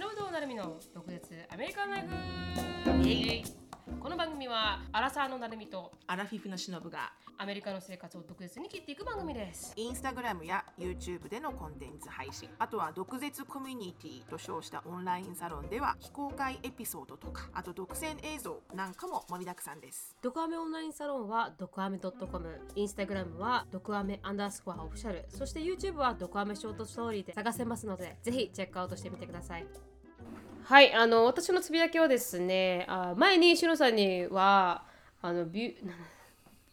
忍となるみの独舌アメリカンライフイエイ。この番組はアラサーのなるみとアラフィフのしのぶがアメリカの生活を独舌に切っていく番組です。インスタグラムや YouTube でのコンテンツ配信あとは毒舌コミュニティと称したオンラインサロンでは非公開エピソードとかあと独占映像なんかも盛りだくさんです。ドクアメオンラインサロンはドクアメ .com インスタグラムはドクアメアンダースコアオフィシャル。そして YouTube はドクアメショートストーリーで探せますのでぜひチェックアウトしてみてくださいはいあの私のつぶやきはですねあ前にしのさんにはあのビュ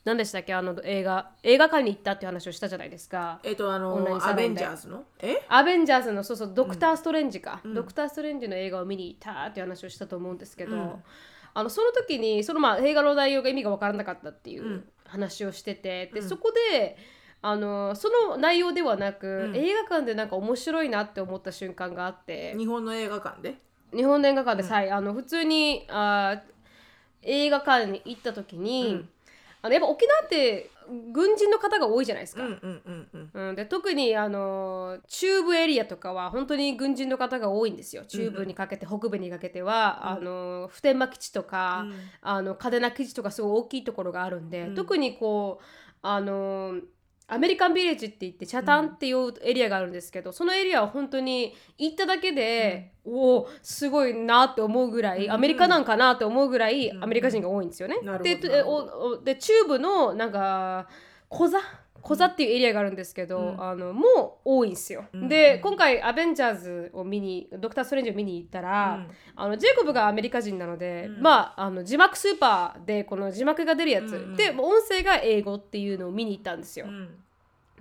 何でしたっけあの映画映画館に行ったっていう話をしたじゃないですか。えっ、とあのアベンジャーズの？え？アベンジャーズのそうそうドクター・ストレンジか、ドクター・ストレンジの映画を見に行ったっていう話をしたと思うんですけど、うん。あのその時にそのまあ映画の内容が意味が分からなかったっていう話をしてて、でそこであのその内容ではなく、ん。映画館でなんか面白いなって思った瞬間があって。日本の映画館で？日本の映画館でさ、あの普通にあ映画館に行った時に、うん。あのやっぱ沖縄って軍人の方が多いじゃないですか。うんうんうんうん。うん、で特にあの中部エリアとかは本当に軍人の方が多いんですよ。中部にかけて、北部にかけては、あの普天間基地とか、うん。あの嘉手納基地とかすごい大きいところがあるんで、特にこうあのアメリカンビレッジって言ってチャタンっていうエリアがあるんですけど、そのエリアは本当に行っただけで、おおすごいなって思うぐらい、うん。アメリカなんかなって思うぐらいアメリカ人が多いんですよね。でで中部のなんか小座小座っていうエリアがあるんですけど、うん。あのもう多いんですよ。うん。で今回アベンジャーズを見にドクター・ストレンジを見に行ったら、うん。あのジェイコブがアメリカ人なので、うん。まああの字幕スーパーでこの字幕が出るやつ、うんうんでもう音声が英語っていうのを見に行ったんですよ。うん。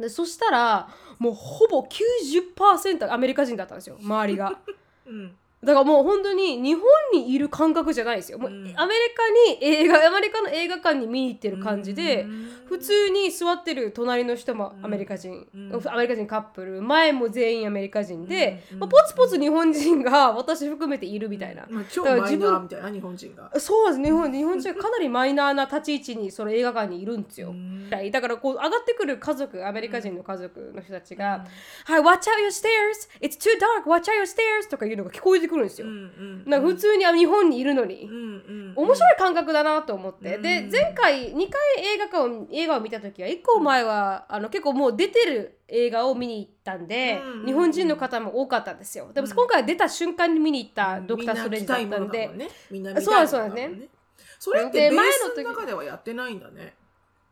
でそしたらもうほぼ90%アメリカ人だったんですよ。周りが。うんだからもう本当に日本にいる感覚じゃないですよ。もううんアメリカに映画アメリカの映画館に見に行ってる感じで、うん普通に座ってる隣の人もアメリカ人、うんアメリカ人カップル前も全員アメリカ人で、うんまあ、ポツポツ日本人が私含めているみたいな。まあ、超マイナーみたいな日本人がそうです日本日本人はかなりマイナーな立ち位置にその映画館にいるんですよ。うんだからこう上がってくる家族アメリカ人の家族の人たちが「はい、watch out your stairs! It's too dark! Watch out your stairs!」とかいうのが聞こえてくるんですよ。な普通にあ日本にいるのに。面白い感覚だなと思って、うんで前回2回映画館を映画を見た時は1個前はあの結構もう出てる映画を見に行ったんで、うん日本人の方も多かったんですよ。でも今回出た瞬間に見に行ったドクター・ストレンジだったんで、そうなんですね。それってベーで前の時スの中ではやってないんだね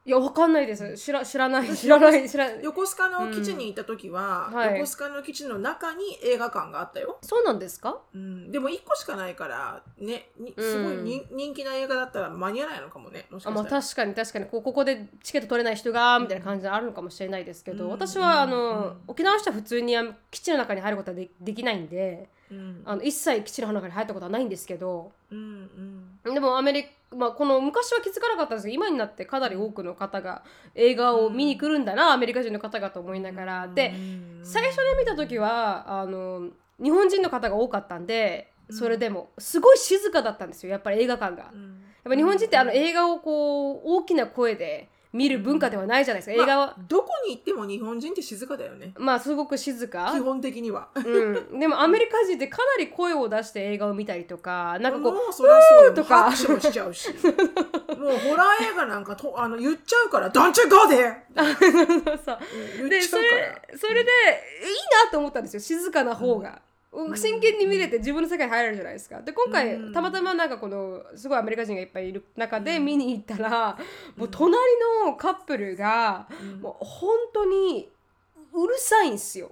いやわかんないです。知ら知らない。知らない。知らない横須賀の基地に行った時は、うん。はい。横須賀の基地の中に映画館があったよ、そうなんですか？うん、でも1個しかないからねにすごいに、う人気な映画だったら間に合わないのかもね。もしかあまあしたら、確かに確かに。こうここでチケット取れない人がみたいな感じであるのかもしれないですけど、うん。私はあの、うん。沖縄の人は普通に基地の中に入ることはでできないんでうん。あの一切基地の中に入ったことはないんですけどうんうん。でもアメリカ、まあ、この昔は気づかなかったんです。けど今になってかなり多くの方が映画を見に来るんだな、アメリカ人の方がと思いながら、でうん。最初に見た時はあの日本人の方が多かったんでそれでもすごい静かだったんですよやっぱり映画館が。やっうんぱ日本人ってあの映画をこう大きな声で見る文化ではないじゃないですか。映画は。まあ、どこに行っても日本人って静かだよね。まあすごく静か。基本的には。うん、でもアメリカ人ってかなり声を出して映画を見たりとかなんかこうもうそりゃそうよ。とか。拍手もしちゃうし。もうホラー映画なんかとあの言っちゃうから「Don't you go there!」そうそう言っでそちゃうから。れそれでいいなと思ったんですよ。静かな方が。真剣に見れて自分の世界に入れるじゃないですか。で今回、うん。たまたまなんかこのすごいアメリカ人がいっぱいいる中で見に行ったら、もう隣のカップルが、うん。もう本当にうるさいんですよ。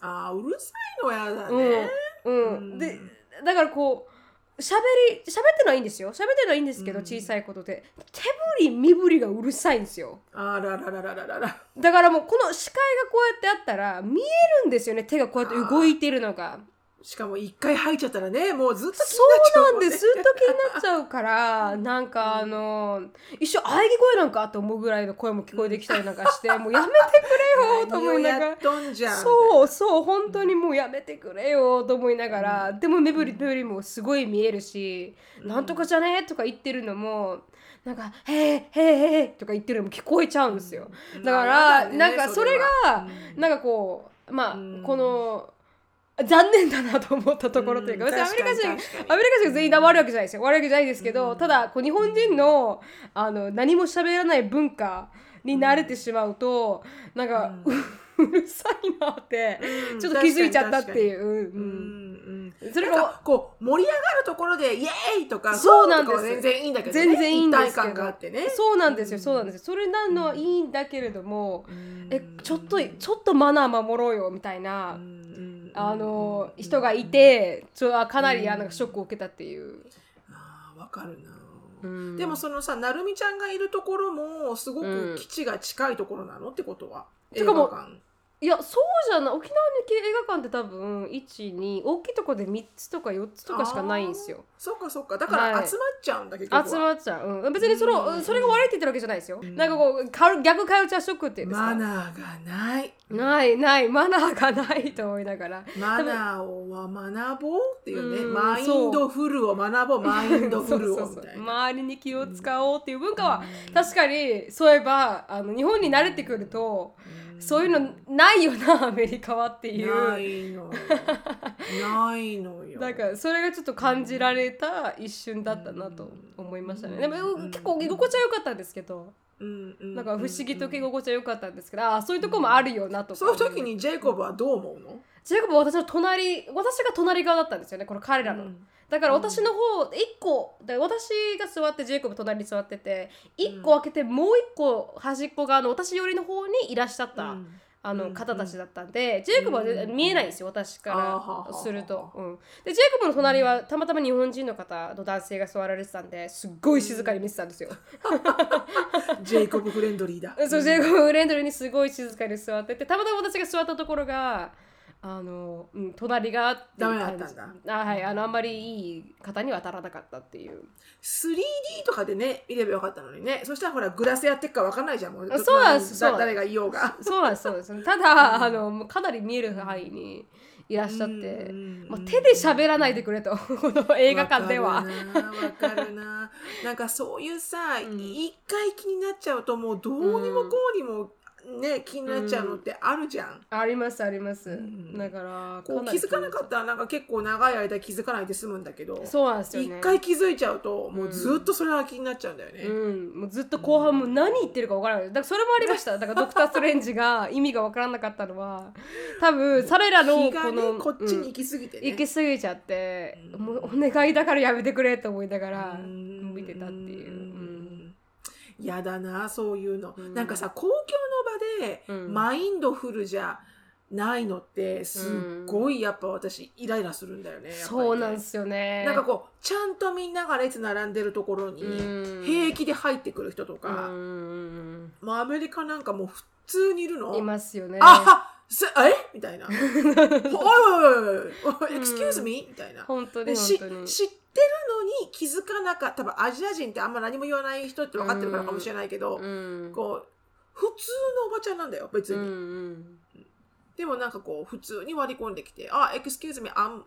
あーうるさいのやだうん。ね、うん。うん。でだからこう喋り喋ってのはいいんですよ。喋ってのはいいんですけど、うん。小さいことで。手振り身振りがうるさいんですよ。あららららららら。だからもうこの視界がこうやってあったら見えるんですよね。手がこうやって動いてるのがしかも一回入っちゃったらねもうずっと気になっちそうなんゃうもんねです。ずっと気になっちゃうから なんかあの一緒喘ぎ声なんかと思うぐらいの声も聞こえてきたりなんかして もうやめてくれよと思いながら。そうそう本当にもうやめてくれよと思いながら、でも目振り目振りもすごい見えるし、なんとかじゃねとか言ってるのもなんか「へえへえへえ」とか言ってるのも聞こえちゃうんですよ、うん。だから、ねなんかそれがは。うん。なんかこうまあ、うん。この残念だなと思ったところというか、うん別にアメリカ人アメリカ人全員悪いわけじゃないですよ。悪いわけじゃないですけど、うん。ただこう日本人のあの何も喋らない文化に慣れてしまうと、なんか、うるさいなって、うん。ちょっと気づいちゃったっていう。うん。うんうん。それがこう盛り上がるところでイエーイとかそうなんです全然いいんだけど、ね、全然いいんですけど。があってね。そうなんですよ、そうなんですすよ。それなのはいいんだけれども、うん。えちょっとちょっとマナー守ろうよみたいな、うんあの人がいてちょかなりあのショックを受けたっていう。あーわかるな、うん。でもそのさなるみちゃんがいるところもすごうん。く基地が近いところなの？ってことは、映画館いやそうじゃない。沖縄の映画館って多分12大きいとこで3つとか4つとかしかないんですよ。そっかそっか。だからはい。集まっちゃうんだけど、集まっちゃう、うん、別にその、うん。それが悪いって言ってるわけじゃないですよ、うん。なんかこうカル逆カルチャーショックっていうんですかマナーがない。ないない。マナーがないと思いながら。マナーをは学ぼうっていうね。うん。マインドフルを学ぼう。マインドフルをみたいな。周りに気を使おうっていう文化は、うん。確かにそういえばあの日本に慣れてくると、うんそういうのないよなアメリカはっていう。ないのよ。ないのよ。なんかそれがちょっと感じられた一瞬だったなと思いましたね。でもうん。結構居心地は良かったんですけど、なんか不思議と居心地は良かったんですけど、ああそういうとこもあるよなとか。そういう時にジェイコブはどう思うの？ジェイコブは私の隣、私が隣側だったんですよね、この彼らの。うんだから私の方、一個、で私が座ってジェイコブ隣に座ってて、一個開けてもう一個端っこ側の私寄りの方にいらっしゃった。うん。あのうん。方たちだったんで、ジェイコブはうん。見えないんですよ、私からすると、うん。で、ジェイコブの隣はたまたま日本人の方の男性が座られてたんですっごい静かに見てたんですよ。ジェイコブフレンドリーだ。そう、ジェイコブフレンドリーにすごい静かに座ってて、たまたま私が座ったところが、あの、うん、隣がダメだったんだ。あはい、あの、あんまりいい方には当たらなかったっていう。3D とかでね見ればよかったのにね。そしたらほらグラスやってっか分かんないじゃんもう。そうなんです。誰がいようが。そうなんです、そうです。ただ、あの、もうかなり見える範囲にいらっしゃって、うんまあ、手で喋らないでくれと、この映画館では。わかるなわかるな。なんかそういうさん。一、回気になっちゃうともうどうにもこうにもね、気になっちゃうのってあるじゃん、ありますります。ん。だからこう気づかなかったらなんか結構長い間気づかないで済むんだけどそうなんですよ一、ね。回気づいちゃうともうずっとそれは気になっちゃうんだよね、うん、もうずっと後半も何言ってるか分からない。だからそれもありました。だからドクター・ストレンジが意味が分からなかったのは多分彼らの気がこの、ねこっちにうん行き過ぎてね、行き過ぎちゃって、うん。もうお願いだからやめてくれと思いながらうん。見てたっていう、うん。やだなそういうの、うん。なんかさ公共マインドフルじゃないのってすっごいやっぱ私イライラするんだよね。ね。そうなんですよね。なんかこうちゃんとみんなが列並んでるところにうん。平気で入ってくる人とうか、ん。もうアメリカなんかもう普通にいるの？いますよね。あすえ？みたいな。おいおいおい excuse me? みたいな。本当にでし本当に。知ってるのに気づかなかった。多分アジア人ってあんま何も言わない人って分かってるからかもしれないけど、うん。こう普通のおばちゃんなんだよ別に、うんうん。でもなんかこう普通に割り込んできて「あ excuse me I'm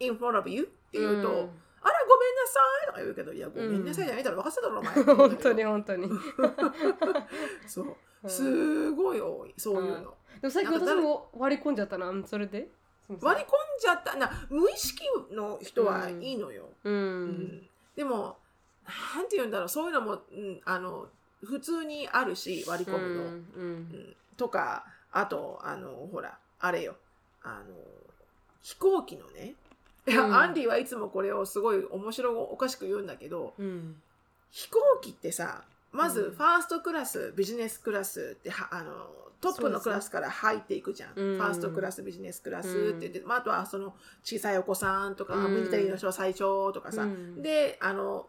in front of you」って言うと「うん。あらごめんなさい」とか言うけど「いやごめんなさい」じゃないだろ分かってただろお前。本当に本当に。そう。すごい多いそういうの、でも最近私も割り込んじゃったなうんそれで？割り込んじゃった。な無意識の人はいいのよ、ううん。ん。でもなんて言うんだろうそういうのも、うん、あの普通にあるし割り込むの、うんうん。とかあとあのほらあれよ。あの飛行機のね、うん。アンディはいつもこれをすごい面白おかしく言うんだけどうん。飛行機ってさまずうん。ファーストクラス、ビジネスクラスってはあのトップのクラスから入っていくじゃん、うん。ファーストクラスビジネスクラスって言って、まあ、あとはその小さいお子さんとか、うん。ミリタリーの人は最長とかさ、うん。であの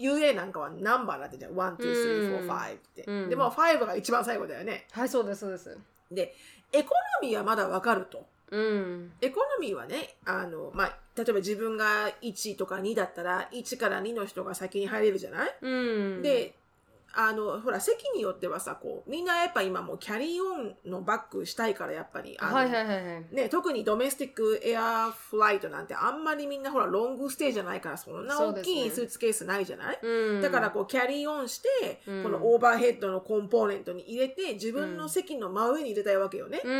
UA なんかはナンバーだってじゃん。1、2、3、4、5って、うん。でも5が一番最後だよね。はいそうですそうです。でエコノミーはまだわかると。うん。エコノミーはねあの、まあ、例えば自分が1とか2だったら1から2の人が先に入れるじゃない、うん。であのほら席によってはさこうみんなやっぱ今もう carry-on のバッグしたいからやっぱりあの、はいはいはいはい。ね、特に domestic air flight なんてあんまりみんなほら long stay じゃないからそんな大きいスーツケースないじゃない、うん、だからこう carry-on して、うんこの overhead の compartment に入れて自分の席の真上に入れたいわけよね。うん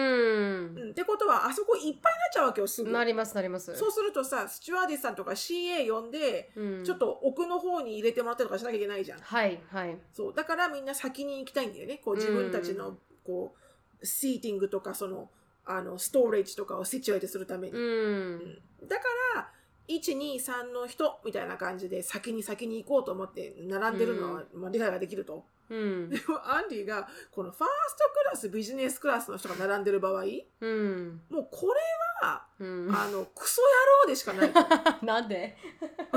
うんってことはあそこいっぱいになっちゃうわけよすぐ。なりますなります。そうするとさスチュワーデスさんとか CA 呼んで、うんちょっと奥の方に入れてもらったりとかしなきゃいけないじゃん。はいはい。そう。だからみんな先に行きたいんだよね。こう自分たちのこうシーティングとかそのあのストーレージとかをシチュエートするために、うん。だから123の人みたいな感じで先に先に行こうと思って並んでるのは、まあ、理解ができると。うん。で。もアンディがこのファーストクラスビジネスクラスの人が並んでる場合うん。もうこれはうん。あのクソ野郎でしかない なんで？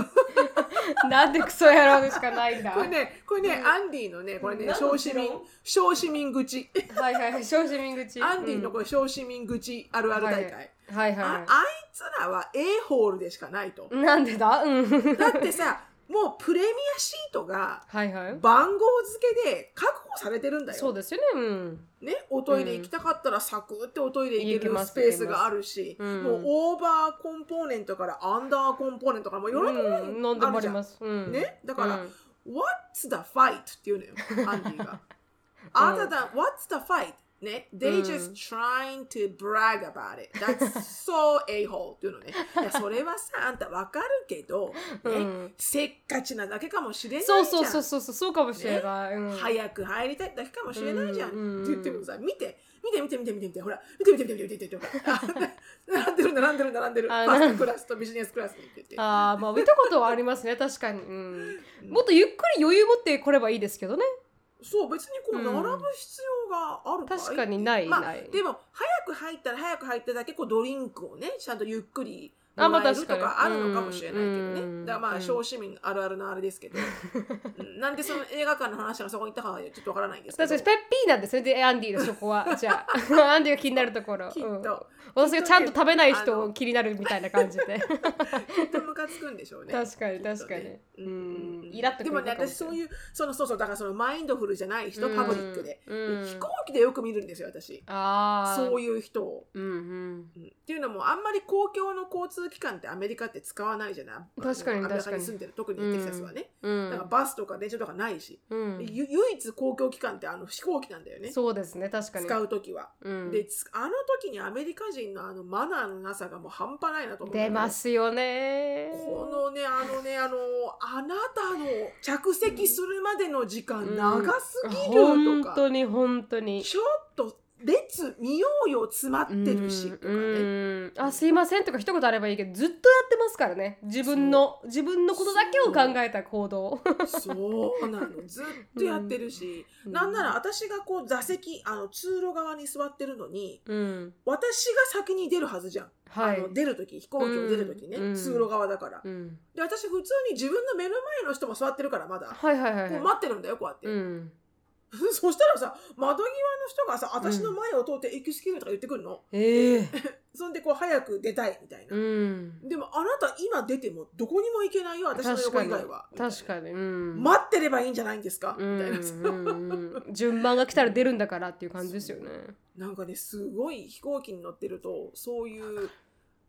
なんでクソ野郎でしかないんだ？これねこれね、アンディのねこれね小市民城小市民口はいはいはい、小市民口。アンディのこれ小市民口あるある大会、はいあはあいつらは A ホールでしかないと。い。なんでだ？うん。だってさ、もうプレミアシートがはいはい。番号付けで確保されてるんだよ。そうですよね。うん。ね、おトイレ行きたかったらサクっておトイレ行ける行けますスペースがあるし、行けますもうオーバーコンポーネントからアンダーコンポーネントからもういろんなところにうん、飲んああるじゃん。ります。うん。ね、だから、うん What's the fight? っていうのよ、アンディが。Other than What's the fight? ね、They うん just trying to brag about it. That's so a-hole っていうのね。いや、それはさ、あんたわかるけど、ね、うんせっかちなだけかもしれないじゃん。そうそうそうそうそう、かもしれない。うん早く入りたいだけかもしれないじゃん。うんって言ってもさ、見て、見て見て見て見て見て、ほら、見て見て見て見て見て見て、並んでる並んでる並んでる。フあァーストクラスとビジネスクラスにって言って。ああ、まあ見たことはありますね、確かに。うん。もっとゆっくり余裕持って来ればいいですけどね。そう、別にこう、うん。並ぶ必要があるかい確かにないまあない、でも早く入ったら早く入っただけこうドリンクをねちゃんとゆっくりあまあると確かあるのかもしれないけどうんねだからまあうん小市民あるあるのあれですけど。うん。なんでその映画館の話がそこに行ったかはちょっとわからないんですけど。確かにペッピーなんですね、で、アンディのそこは。じゃあ、アンディが気になるところ。きっと、うん。私がちゃんと食べない人あの気になるみたいな感じで。きっとムカつくんでしょうね。確かに確かに。ううん。ん。イラっとくでもね私そういうそのそうそうだからそのマインドフルじゃない人パブリックで。飛行機でよく見るんですよ私。ああ。そういう人を。うんうん。うん。っていうのもあんまり公共の交通機関ってアメリカって使わないじゃない？確かにアメリカにに住んでる特にテキサスはね、うん。だからバスとか電車とかないし、うん。ゆ唯一公共機関ってあの飛行機なんだよね。そうですね、確かに。使う時は、うん。でつあの時にアメリカ人のあのマナーのなさがもう半端ないなと思うんだけ出どますよね。このねあのねあのあなたの着席するまでの時間長すぎるとか、本当に本当に。ちょっと列見ようよ詰まってるしとかね、うん。あすいませんとか一言あればいいけどずっとやってますからね。自分の自分のことだけを考えた行動そうなのずっとやってるし、うん。なんなら私がこう座席あの通路側に座ってるのにうん。私が先に出るはずじゃん、はい。あの出る時飛行機を出る時ね、うん。通路側だから、うん。で私普通に自分の目の前の人も座ってるからまだ、はいはいはいはい。こう待ってるんだよこうやって、うん そしたらさ窓際の人がさ私の前を通って「エクスキューズ」とか言ってくるの。ええ。そんでこう早く出たいみたいな、うん。でもあなた今出てもどこにも行けないよ私の横以外は。確かに。うん。待ってればいいんじゃないんですか、うんみたいなさうん。うん順番が来たら出るんだからっていう感じですよね。なんかねすごい飛行機に乗ってるとそういう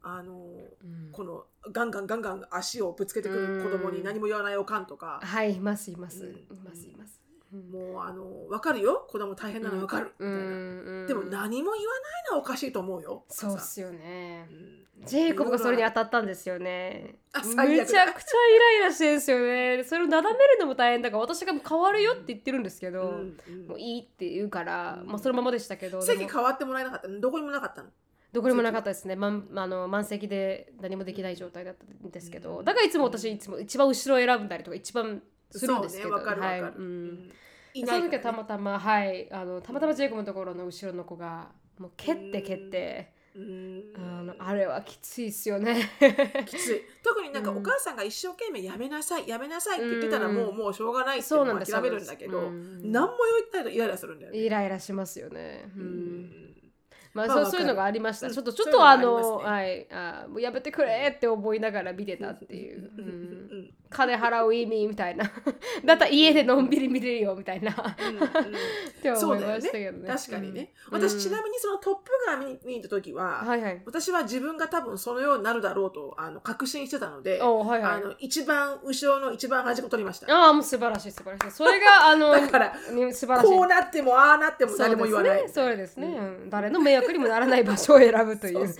あのうん。このガンガンガンガン足をぶつけてくる子供に何も言わないおかんとか、はいいますいます。うん。いますいます。うんもうあの分かるよ？子供大変なの分かる、みたいな、うんでも何も言わないのはおかしいと思うよ。そうっすよね。うん。ジェイコブがそれに当たったんですよね。あむちゃくちゃイライラしてるんですよね。それをなだめるのも大変だから私が変わるよって言ってるんですけど、もういいって言うから、うん。まあ、そのままでしたけど、席変わってもらえなかったの？どこにもなかったの？どこにもなかったですね。満あの満席で何もできない状態だったんですけど、うん。だからいつも私いつも一番後ろを選んだりとか一番するんですけど、ねわかるわかる、はいうん。いその時はたまたま、はい、あのたまたまジェイコブのところの後ろの子がもう蹴って蹴って、うん。あのあれはきついっすよね。きつい。特になんかうんお母さんが一生懸命やめなさいやめなさいって言ってたらうん。もうもうしょうがないって諦めるんだけど何も言ってないとイライラするんだよね。イライラしますよね。ううん。んまあ、まあそうそういうのがありました。うん。ちょっとちょっとあの、ね。はい、あもうやめてくれって思いながら見てたっていう、ううんん、金払う意味みたいな。だったら家でのんびり見れるよみたいな。って思いましたけどね。確かにね、うん。私ちなみにそのトップガン見に行った時は、はいはい。私は自分が多分そのようになるだろうとあの確信してたので、おはいはい。あの一番後ろの一番端っこ取りました。ああもう素晴らしい素晴らしい。それがあの だからね素晴らしい。こうなってもああなっても誰も言わない。そうですね。ね、うん。誰の迷惑にもならない場所を選ぶという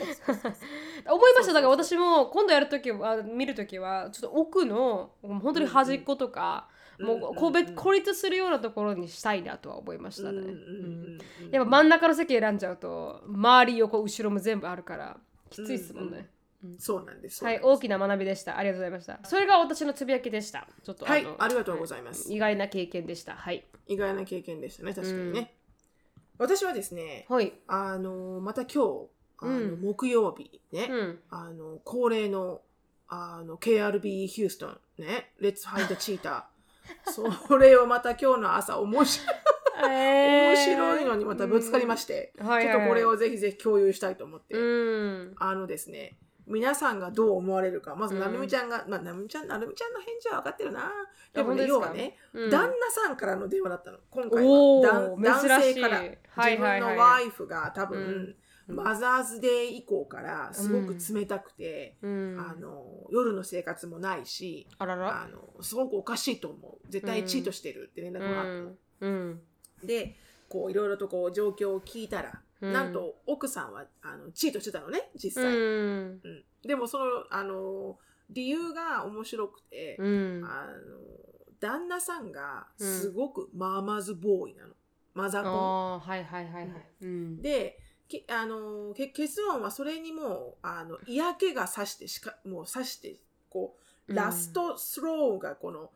思いました。だから私も今度やるときは見るときはちょっと奥の本当に端っことか、もう個別孤立するようなところにしたいなとは思いましたね、うんうんうんうんうん。やっぱ真ん中の席選んじゃうと周り横後ろも全部あるからきついですもんね、そうなんです。はい大きな学びでした。ありがとうございました。それが私のつぶやきでした。ちょっとはいのありがとうございます。意外な経験でした。はい。意外な経験でしたね、確かにね。私はですね、はい。あの、また今日、あの、うん。木曜日ね、うん。あの、恒例の、あの、KRB ヒューストンね、Let's Hide the Cheetah。それをまた今日の朝、面白い。面白いのにまたぶつかりまして、ちょっとこれをぜひぜひ共有したいと思って、うん。あのですね、皆さんがどう思われるか、まず、うん。なるみちゃんが、まあ、なるみちゃん、なるみちゃんの返事は分かってるな。でもね、要はね、うん。旦那さんからの電話だったの。今回おは。男性から。はい。自分のワイフが多分、うんマザーズデー以降からすごく冷たくて、うん。あの、夜の生活もないし、あらら。あの、すごくおかしいと思う。絶対チートしてるって連絡があったの。うん。で、こう、いろいろとこう、状況を聞いたら、うん。なんと奥さんはあのチートしてたのね、実う際。ん。うん。でもその、あの、理由が面白くて、うん。あの、旦那さんがすごくママズボーイなの。マザコン。はいはいはいで、けあのけ結論はそれにもうあの嫌気がさしてしかもうさしてこうラストスローがこの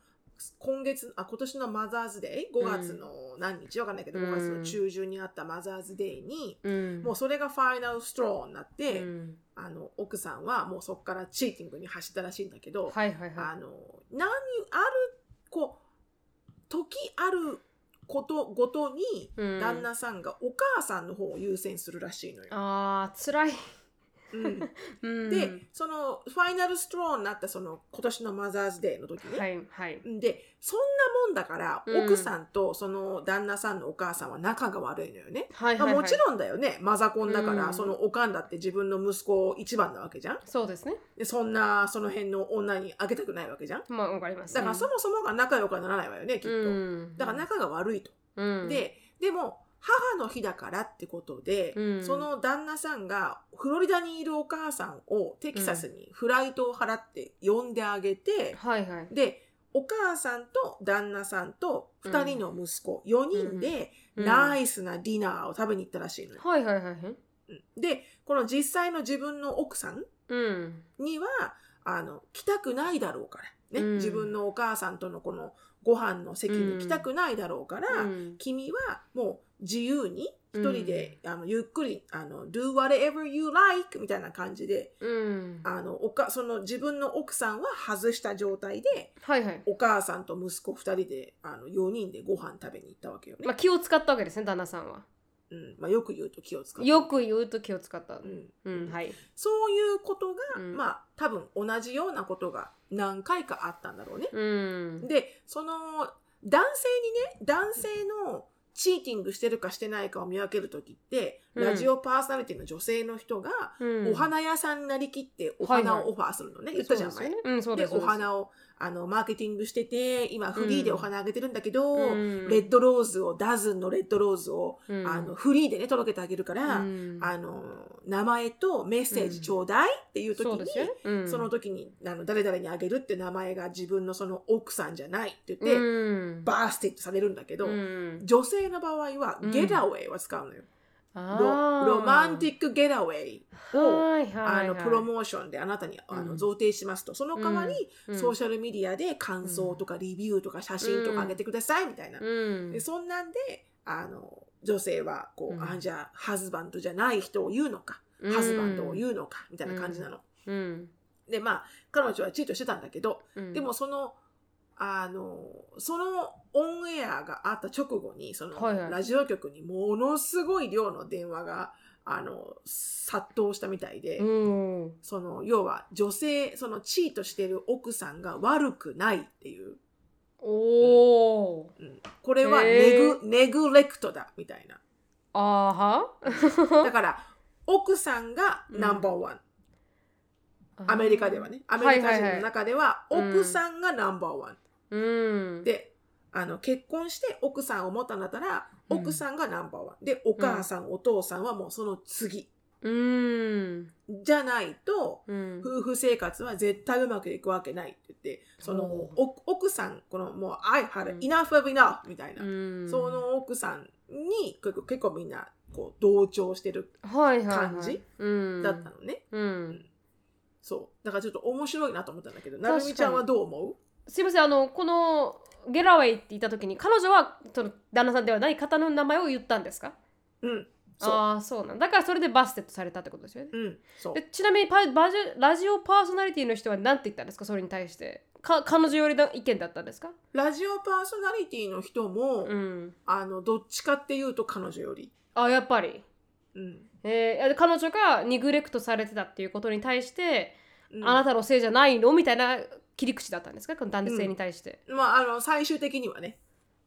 今月あ今年のマザーズデー5月の何日？わかんないけど、うん。5月の中旬にあったマザーズデーに、うん。もうそれがファイナルストローになって、うん。あの奥さんはもうそこからチーティングに走ったらしいんだけど、はいはいはあの何あるこう時あることごとに旦那さんがお母さんの方を優先するらしいのよ。あー辛いうん。うん。で、そのファイナルストローになったその今年のマザーズデーの時ね、はいはい。でそんなもんだから、うん。奥さんとその旦那さんのお母さんは仲が悪いのよね。はいはいはい。まあもちろんだよね。マザコンだから、うん。そのおかんだって自分の息子一番なわけじゃん。そうですね。でそんなその辺の女にあげたくないわけじゃん。まあわかります。だからそもそもが仲良くはならないわよねきっと、うん。だから仲が悪いと、うん。ででも母の日だからってことで、うん。その旦那さんがフロリダにいるお母さんをテキサスにフライトを払って呼んであげて、はいはい。でお母さんと旦那さんと2人の息子、4人でうんナイスなディナーを食べに行ったらしいのよ。はいはいはいはい。うん。でこの実際の自分の奥さんうん。にはあの来たくないだろうから、ね。うん。自分のお母さんとのこのご飯の席に来たくないだろうから、うん。君はもう自由に一人で、あのゆっくりあの do whatever you like みたいな感じでうん。あのおかその自分の奥さんは外した状態ではいはい。お母さんと息子2人であの4人でご飯食べに行ったわけよね、まあ気を使ったわけですね旦那さんは。うん。まあ、よく言うと気を使うよく言うと気を使った。うん、うんはい。そういうことが、うん。まあ多分同じようなことが何回かあったんだろうね、うん。でその男性にね男性のチーティングしてるかしてないかを見分ける時って、うん。ラジオパーソナリティの女性の人が、うん。お花屋さんになりきってお花をオファーするのね、言ったじゃん前。そうですよねでお花をあのマーケティングしてて今フリーでお花あげてるんだけど、うん。レッドローズをダズンのレッドローズを、うん。あのフリーでね届けてあげるから、うん。あの名前とメッセージちょうだいっていう時に、そその時にあの誰々にあげるって名前が自分のその奥さんじゃないって言って、うん。バースティットされるんだけど、うん。女性の場合はうん。ゲタウェイは使うのよ。あロロマンティィックゲタウェイを、あのプロモーションであなたにあのうん。贈呈しますと、その代わり、うん。ソーシャルメディアで感想とかレビューとか写真とか上げてくださいみたいな。うん。でそんなんであの女性はこう、うん。あじゃあハズバンドじゃない人を言うのか、ハズバンドを言うのかみたいな感じなの。うん。でまあ彼女はチートしてたんだけど、うん。でもそのあのそのオンエアがあった直後にその、はいはい。ラジオ局にものすごい量の電話があの殺到したみたいで、うん。その要は女性その地位としてる奥さんが悪くないっていう、おおうん。これはネへグネグレクトだみたいな。あーは？だから奥さんがナンバーワン、アメリカではね。アメリカ人の中では奥さんがナンバーワン、うん。であの結婚して奥さんを持ったんだったらうん。奥さんがナンバーワン、でお母さん、お父さんはもうその次。うん。じゃないとうん。夫婦生活は絶対うまくいくわけないって言ってその奥さんこのもう「I had うん。enough of enough」みたいな、うん。その奥さんに結構結構みんなこう同調してるはいはいはい。感じうん。だったのね、うん。そう。だからちょっと面白いなと思ったんだけどなるみちゃんはどう思すいませんあのこのゲラウェイって言った時に彼女はその旦那さんではない方の名前を言ったんですか？ううん。そう。ああそうなんだ。からそれでバステットされたってことですよね。うんそう。でちなみにパバジラジオパーソナリティの人は何て言ったんですか？それに対して。か彼女よりの意見だったんですか？ラジオパーソナリティの人も、うん。あのどっちかっていうと彼女より、あやっぱり。うん。えー、彼女がニグレクトされてたっていうことに対して、うん。あなたのせいじゃないの？みたいな切り口だったんですか？この男性に対して、まああの最終的にはね、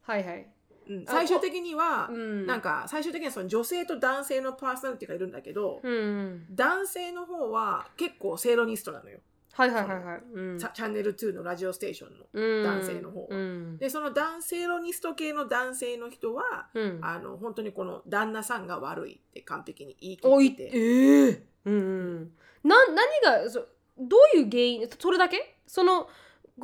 はいはい、うん、あ最終的には、うん、なんか最終的にはその女性と男性のパーソナリティがいるんだけど、うんうん。男性の方は結構セイロニストなのよ、はいはいはいはい、うんチャンネル2のラジオステーションの。うん。男性の方は。うん。でその男セイロニスト系の男性の人は、うん、あの本当にこの旦那さんが悪いって完璧に言いおい切ってて。ええうんうん、な何がそどういう原因？それだけ？その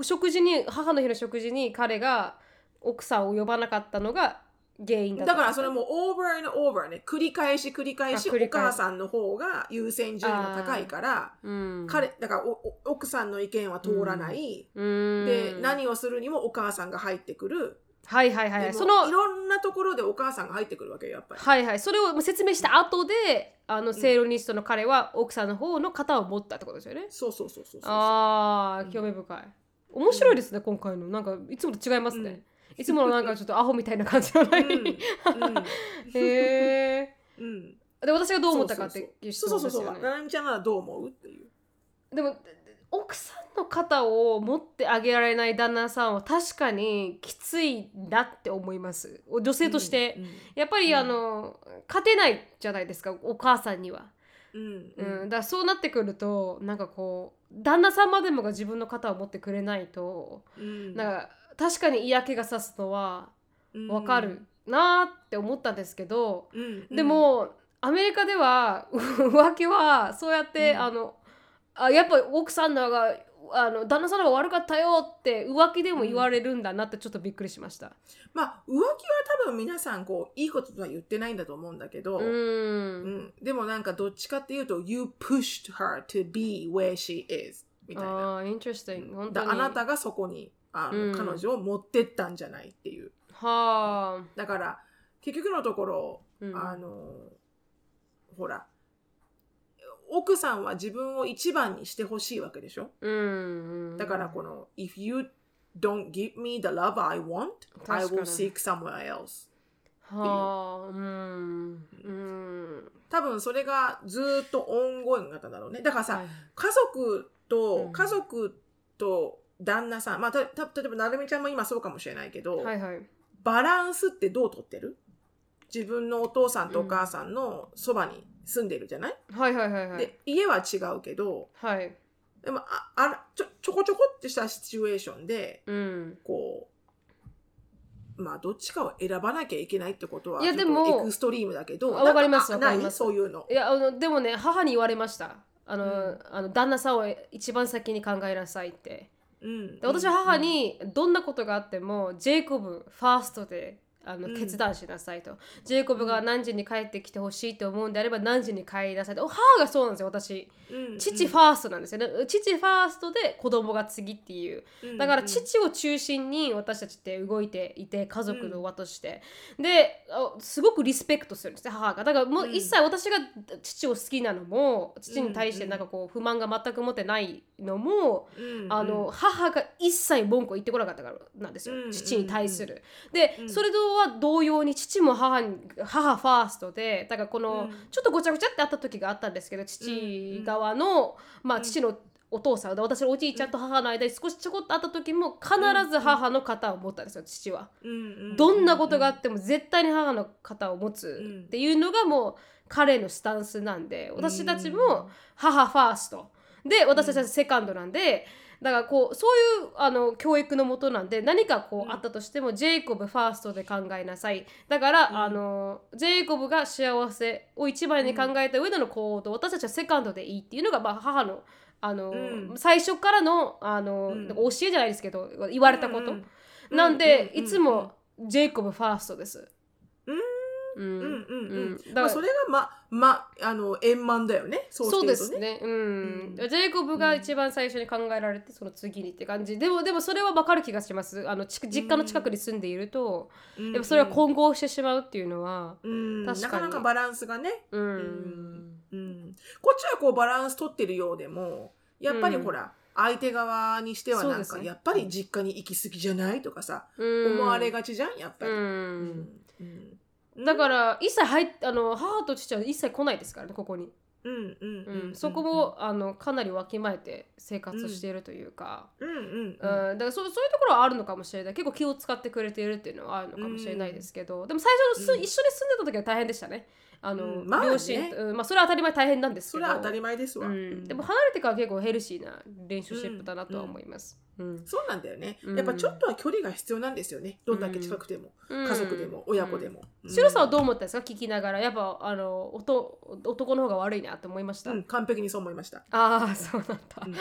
食事に母の日の食事に彼が奥さんを呼ばなかったのが原因だった。だからそれもオーバーオーバーね繰り返し繰り返し。お母さんの方が優先順位が高いからうん、彼だから奥さんの意見は通らない、うん。で何をするにもお母さんが入ってくる、はいはいはい。そのいろんなところでお母さんが入ってくるわけよやっぱり。はいはい。それを説明した後であのセイロニストの彼は奥さんの方の肩を持ったってことですよね。そうそうそうそうそうあー興味深い。面白いですね、今回の。なんかいつもと違いますね、いつものなんかちょっとアホみたいな感じのない、へえうん。で私がどう思ったかっていう質そうそう。そうそう問ですよねななみちゃんならどう思うっていう。でも奥さんの肩を持ってあげられない旦那さんは確かにきついなって思います。女性として、うんやっぱり、うんあの勝てないじゃないですかお母さんには、うんううんんだからそうなってくるとなんかこう旦那さんまでもが自分の肩を持ってくれないと、うん。なんか確かに嫌気がさすのはうん。わかるなーって思ったんですけど、うん。でもアメリカでは 浮気はそうやって、うん。あのあやっぱ奥さんの方があの旦那さんの方が悪かったよって浮気でも言われるんだなってちょっとびっくりしました。まあ浮気は多分皆さんこういいこととは言ってないんだと思うんだけど、ううんんでもなんかどっちかっていうと You pushed her to be where she is みたいな。ああ、interesting。本当だに。あなたがそこにあの、うん彼女を持ってったんじゃないっていう。はあ。だから結局のところ、うんあのほら奥さんは自分を一番にしてほしいわけでしょ？うん。だからこの、If you don't give me the love I want, I will seek somewhere else. はあ。うん。うん。多分それがずーっとオンゴインだったんだろうね。だからさ、はい家族と、うん家族と旦那さん、まあ、たた例えばなるみちゃんも今そうかもしれないけど、はいはい。バランスってどうとってる？自分のお父さんとお母さんのそばに住んでるじゃない、はいはいはいはい。で家は違うけどはい。でもああらちょちょこちょこってしたシチュエーションでうん。こうまあどっちかを選ばなきゃいけないってことはいやちょっとでもエクストリームだけどあわかりますかります。ない？そういうの？いやあのでもね母に言われました。あの,、うん。あの旦那さんを一番先に考えなさいって。うん。で私は母にどんなことがあっても、ジェイコブファーストであのうん。決断しなさいと、ジェイコブが何時に帰ってきてほしいと思うんであれば何時に帰りなさいとお母がそうなんですよ私。うん。父ファーストなんですよね。父ファーストで子供が次っていう。うん。だから父を中心に私たちって動いていて家族の輪として、であすごくリスペクトするんですね母が。だからもううん。一切私が父を好きなのも父に対してなんかこう不満が全く持ってないのも、うんあの母が一切文句を言ってこなかったからなんですよ、うん父に対する。で、うん。それとは同様に父も母に母ファーストでだからこの、うん。ちょっとごちゃごちゃってあった時があったんですけど父側の、まあ父のお父さんで私のおじいちゃんと母の間に少しちょこっとあった時も必ず母の肩を持ったんですよ父は。うんうん。どんなことがあっても絶対に母の肩を持つっていうのがもう彼のスタンスなんで私たちも母ファーストで私たちはセカンドなんでだからこうそういうあの教育のもとなんで何かこうあったとしてもジェイコブファーストで考えなさい。だから、あのジェイコブが幸せを一番に考えた上での行動私たちはセカンドでいいっていうのが、まあ、母のあの、うん。最初からのあの、教えじゃないですけど言われたこと、うんなんで、うん。いつもジェイコブファーストです。うんうんうん。うんうん。だからまあそれがままあの円満だよね。そうそうでしてるとすね。うん。うん。ジェイコブが一番最初に考えられて、その次にって感じ。でも、でもそれは分かる気がします。あの、ち実家の近くに住んでいると、うんやっぱそれは混合してしまうっていうのは、うん。確かに。なかなかバランスがね。うん。うん、こっちはこうバランス取ってるようでもやっぱりうん。ほら、相手側にしてはなんか、やっぱり実家に行き過ぎじゃないとかさ、うん。思われがちじゃんやっぱり。ううんん。うんだから、一切入っあの、母と父は一切来ないですからね、ここに。うんうんうん。うん。そこも、あの、かなりわきまえて生活しているというか。うんうんうん。うん、だからそうそういうところはあるのかもしれない。結構気を使ってくれているっていうのはあるのかもしれないですけど、でも最初のす、うん。一緒に住んでた時は大変でしたね。あの、うん。まあね。両親と、うん。まあ、それは当たり前大変なんですけど。それは当たり前ですわ、うん、でも離れてから結構ヘルシーな練習シップだなとは思います、うん。そうなんだよね、うん。やっぱちょっとは距離が必要なんですよね。どんだけ近くても、うん。家族でも親子でも、うん。シロさんはどう思ったんですか？聞きながら。やっぱあの男の方が悪いなと思いました、うん完璧にそう思いました、ああそうなんだ、うん、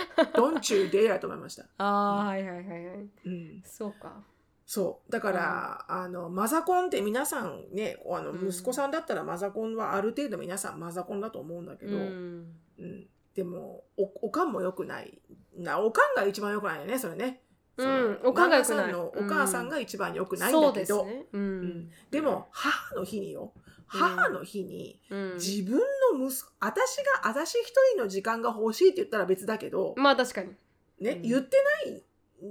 Don't you dare と思いました、ああはいはいはいはい。うん、そうか。そう。だから、あのマザコンって皆さんねあのうん。息子さんだったらマザコンはある程度皆さんマザコンだと思うんだけど、うん。うんでもおおかんも良くない。なおかんが一番良くないよねそれね、うんおかんが良くない。旦那さんのお母さんが一番良くないんだけど、うん、うん。でも母の日によ。母の日にうん、自分の息子私が私一人の時間が欲しいって言ったら別だけど、まあ確かに。ねうん。言ってない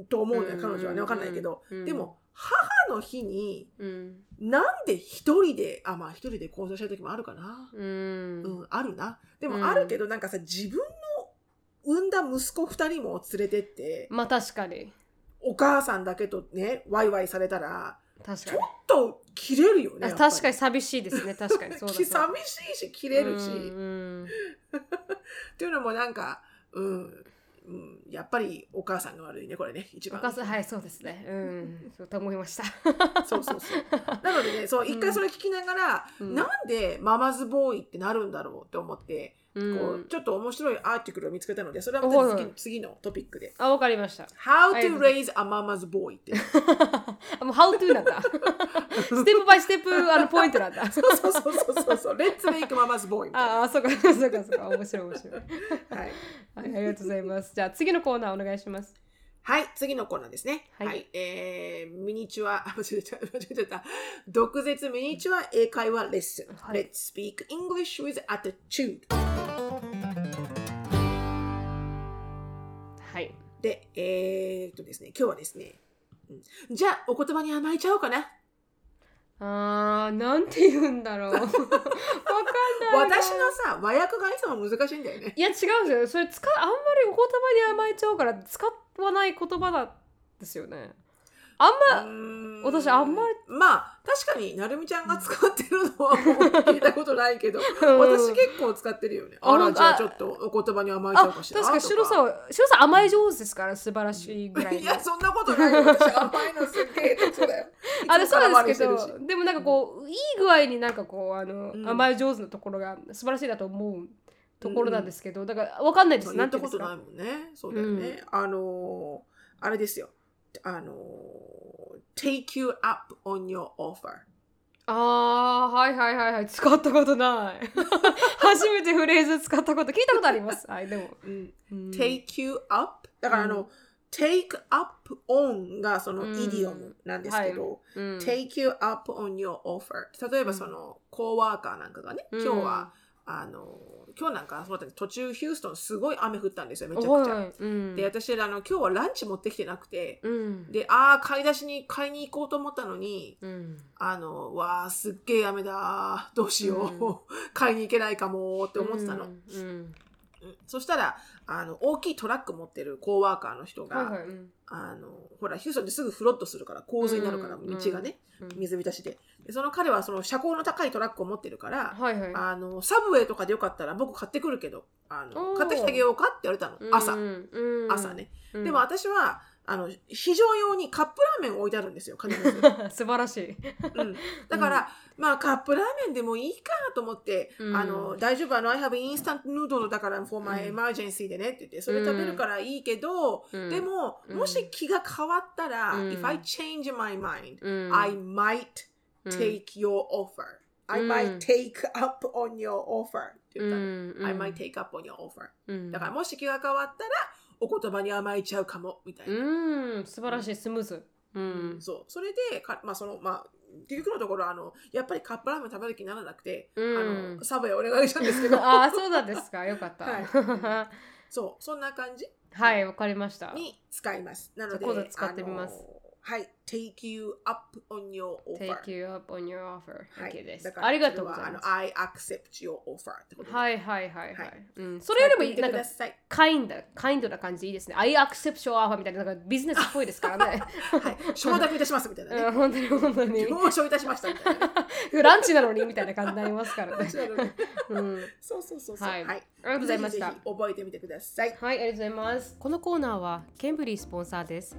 と思うのよ彼女はね。分かんないけど、うん。でも母の日にうん。なんで一人であまあ一人で行動した時もあるかな、うん。うんあるな。でうん。もあるけどなんかさ自分の産んだ息子二人も連れてってまあ確かに。お母さんだけとねワイワイされたらちょっ確かにと切れるよね確かに寂しいですね。確かに。そうだそうだ。寂しいし切れるし、うんうん。っていうのもなんか、うん、うん、やっぱりお母さんが悪いねこれね一お番母さんはいそうですね。うん。そうと思いました。そうそうそう。なのでねそう一回それ聞きながら、うん。なんでママズボーイってなるんだろうって思って、うんこうちょっと面白いアーティクルを見つけたのでそれはまた次,、次のトピックで。あわかりました。How to raise a mama's boy って。あもう How to なんだ。ステップバイステップあのポイントなんだ。そうそうそうそうそうそう。Let's make mama's boy ああそうかそうかそうか。面白い面白い。はい、はいありがとうございます。じゃあ次のコーナーお願いします。はい、次のコーナーですね。ははい。い。えー、ミニチュア、あ 間違えた、間違えた。毒舌ミニチュア英会話レッスン。はい。Let's speak English with attitude. はい。で、えー、っとですね、今日はですね、うん。じゃあ、お言葉に甘えちゃおうかな。あーなんて言うんだろう。わかんないな。私のさ、和訳がいつも難しいんだよね。いや違うんですよそれ使あんまりお言葉に甘えちゃうから使わない言葉なんですよねあんま私あんまり。まあ確かになるみちゃんが使ってるのはもう聞いたことないけど、ん。私結構使ってるよね。あらじゃああちょっとお言葉に甘えちゃあうかしら。確かにとシロさんはシロさん甘え上手ですから素晴らしいぐらいの。いやそんなことないよ。私甘いのすっげえそうだよ。あれそうですけどでもなんかこういい具合になんかこうあの、うん。甘え上手なところが素晴らしいなと思うところなんですけど、だからわかんないです。言なんってたことないもんね。そうだよね、あのーあれですよあのー take you up on your offer あーはいはいはいはい。使ったことない。初めてフレーズ使ったこと。聞いたことあります。はいでも、うん。うん。take you up だからあの、take up on がそのうん。イディオムなんですけど、うん。take you up on your offer 例えばその、コーワーカーなんかがね、うん。今日はあの今日なんかそうだ途中ヒューストンすごい雨降ったんですよめちゃくちゃ。はい。うん。で私あの今日はランチ持ってきてなくて、うん。でああ買い出しに買いに行こうと思ったのにうん。あのわあすっげえ雨だどうしよう、うん。買いに行けないかもって思ってたの、そしたらあの大きいトラック持ってるコーワーカーの人が、はいはいうんあのほらヒューストンってすぐフロットするから洪水になるからうん道がね、うん。水浸しで。でその彼はその車高の高いトラックを持ってるから、はいはい。あのサブウェイとかでよかったら僕買ってくるけどあの買ってきてあげようかって言われたの。朝、朝ね、うん。でも私はあの非常用にカップラーメン置いてあるんですよ必ず、素晴らしい。うん、だから、まあカップラーメンでもいいかなと思って、うん。あの大丈夫あの I have instant noodle だから for my うん。emergency でねって言ってそれ食べるからいいけど、うん。でも、うん。もし気が変わったら、うん。if I change my mind、うん。I might うん。take your offer、I うん。might take up on your offer って言ったの、うん。I might take up on your offer うん。だからもし気が変わったらお言葉に甘えちゃうかもみたいな、うん素晴らしいスムーズ。うん。そう。それでかまあそのまあ結局のところあのやっぱりカップラーメン食べる気にならなくて、うん。あのサブウェイお願いしたんですけど。ああそうなんですか。よかった。はそう。そんな感じはいわかりました。に使います。なので今度使ってみますはい。take you up on your offer Take you up on your offer はい。です。ありがとうございます。I accept your offer ってことではいはいはいははい。いうん。それよりも使ってみてなんかカインドカインドな感じでいいですね。I accept your offer みたいななんかビジネスっぽいですからね。はい。承諾いたしますみたいなね。うん本当に本当に。了承いたしましたみたいなね。ランチなのにみたいな感じになりますからね。うん。そうそうそうそう。はい。はい。ありがとうございました。覚えてみてください。はい、ありがとうございます。このコーナーはケンブリースポンサーです。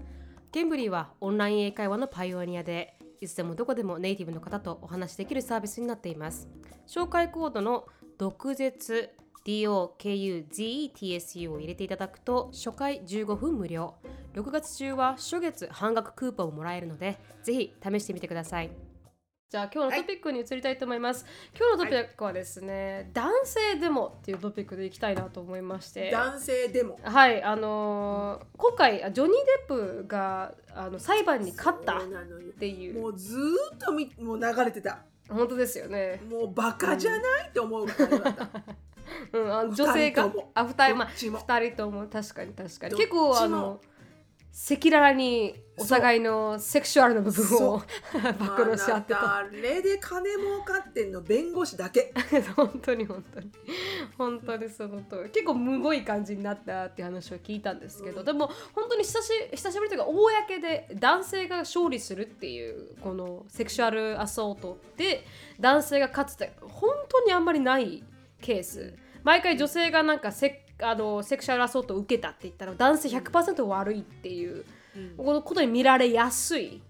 ケンブリーはオンライン英会話のパイオニアで、いつでもどこでもネイティブの方とお話しできるサービスになっています。紹介コードの毒舌 DOKUZETSU を入れていただくと初回15分無料。6月中は初月半額クーポンをもらえるので、ぜひ試してみてください。じゃあ今日のトピックに移りたいと思います。今日のトピックはですね、男性デモっていうトピックでいきたいなと思いまして。男性でも。はい、あのー今回ジョニー・デップがあの裁判に勝ったっていう。もうずーっとみもう流れてた。本当ですよね。もうバカじゃないって思う感じだった。うん、あの女性が二人とも。あ二人二人とも確かに確かに。結構あの赤裸々にお互いのセクシュアルな部分を 暴露し合ってた。あなた誰で金儲かってんの弁護士だけ。本当に本当に。本当にその通り。結構むごい感じになったっていう話を聞いたんですけど、でも本当に久し久しぶりというか公で男性が勝利するっていうこのセクシュアルアソートで男性が勝つって本当にあんまりないケース。毎回女性がなんかセあのセクシュアルアソートを受けたって言ったら男性100%悪いっていう、このことに見られやすい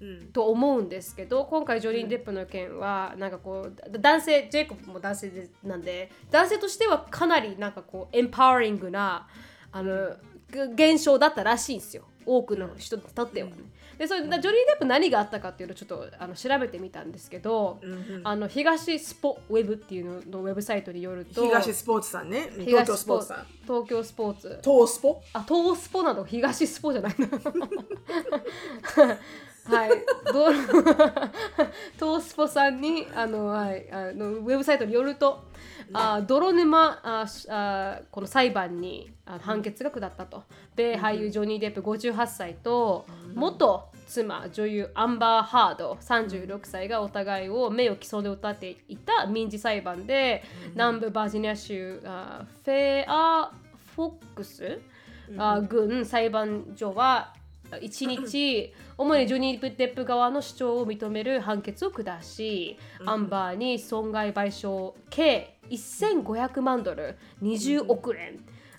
うん。と思うんですけど今回ジョリー・デップの件はなんかこう男性ジェイコブも男性でなんで男性としてはかなりなんかこうエンパワリングなあの現象だったらしいんですよ多くの人にとってはね。でそれジョリー・デップ何があったかっていうのをちょっとあの調べてみたんですけど、うんうん。あの東スポウェブっていうののウェブサイトによると東スポーツさんね。東東京スポーツさん。東京スポーツ。東スポ。あ、東スポなど東スポじゃないの？はい、どう 東スポさんにあの、はい、あのウェブサイトによると、あ泥沼あしあこの裁判にあ判決が下ったと。で、俳優ジョニー・デップ58歳と、元妻女優アンバー・ハード36歳がお互いを名誉毀損で歌っていた民事裁判で、南部バージニア州あフェア・フォックス、あ軍裁判所は1日主にジョニー・デップ側の主張を認める判決を下し、アンバーに損害賠償計1500万ドル20億円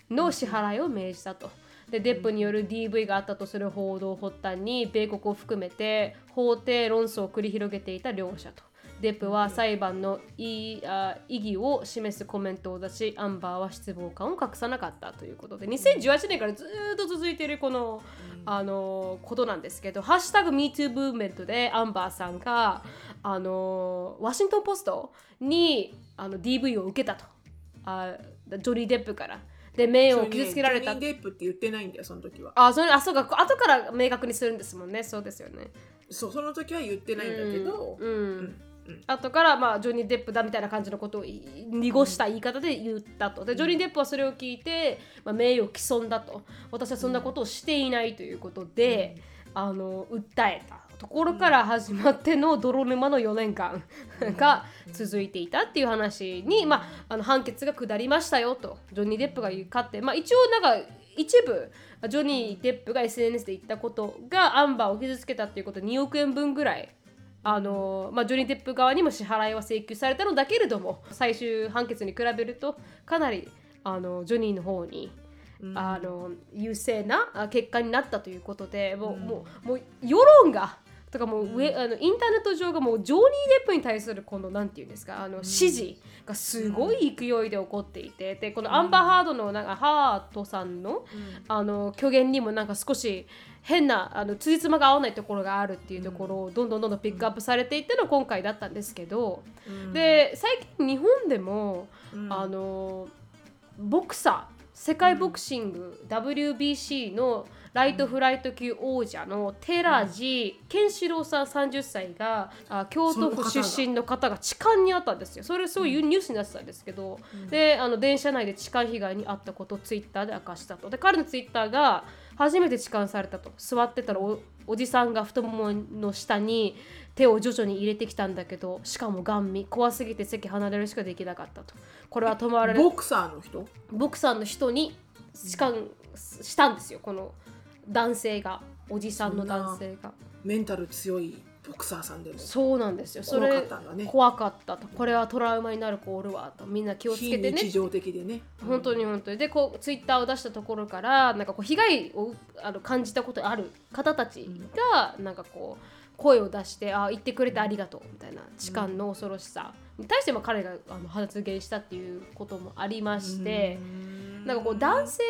の支払いを命じたと。でデップによる DV があったとする報道を発端に米国を含めて法廷論争を繰り広げていた両者と。デップは裁判の意義を示すコメントを出し、アンバーは失望感を隠さなかったということで、2018年からずーっと続いているこの、あのことなんですけど、ハッシュタグ MeToo ムーブメントでアンバーさんが、あのワシントン・ポストにあの DV を受けたと。あジョリー・デップから。で、名誉を傷つけられたジョニー・デップって言ってないんだよその時はあ、それ、あ、そうか、後から明確にするんですもんね。そうですよね。そうその時は言ってないんだけど、うん。うん後から、まあ、ジョニー・デップだみたいな感じのことをい濁した言い方で言ったと。でジョニー・デップはそれを聞いて、まあ、名誉毀損だと。私はそんなことをしていないということで、あの訴えたところから始まっての泥沼の4年間が続いていたっていう話に、まあ、あの判決が下りましたよと。ジョニー・デップが勝って、まあ、一応なんか一部ジョニー・デップが SNS で言ったことがアンバーを傷つけたっていうことで2億円分ぐらいあのまあ、ジョニー・デップ側にも支払いは請求されたのだけれども最終判決に比べるとかなりあのジョニーの方に、あの優勢なあ結果になったということでもう,、もうもう世論がとかもう上、あのインターネット上がもうジョニー・デップに対するこのなんていうんですかあの支持がすごい勢いで起こっていてでこのアンバー・ハードのなんかハートさんの,、あの虚言にもなんか少し変なあの辻褄が合わないところがあるっていうところをどんどんどんどんピックアップされていっての今回だったんですけど、で最近日本でも、あのボクサー世界ボクシング、WBC のライトフライト級王者の寺地健志郎さん30歳があ京都府出身の方が痴漢にあったんですよ。それすごいニュースになってたんですけど、であの電車内で痴漢被害に遭ったことをツイッターで明かしたと。で彼のツイッターが初めて痴漢されたと。座ってたらおおじさんが太ももの下に手を徐々に入れてきたんだけどしかもガン見。怖すぎて席離れるしかできなかったと。これは止まられボクサーの人？ボクサーの人に痴漢したんですよ。この男性が。おじさんの男性が。メンタル強いボクサーさんでも。そうなんですよ。そ怖かれったんだね。怖かった。とこれはトラウマになる子おるわと。みんな気をつ非けてね。日常的でね。本当に本当に。でこうツイッターを出したところからなんかこう被害をあの感じたことある方たちがなんかこう声を出してあ言ってくれてありがとうみたいな痴漢の恐ろしさに対しても彼があの発言したっていうこともありまして。なんかこう男性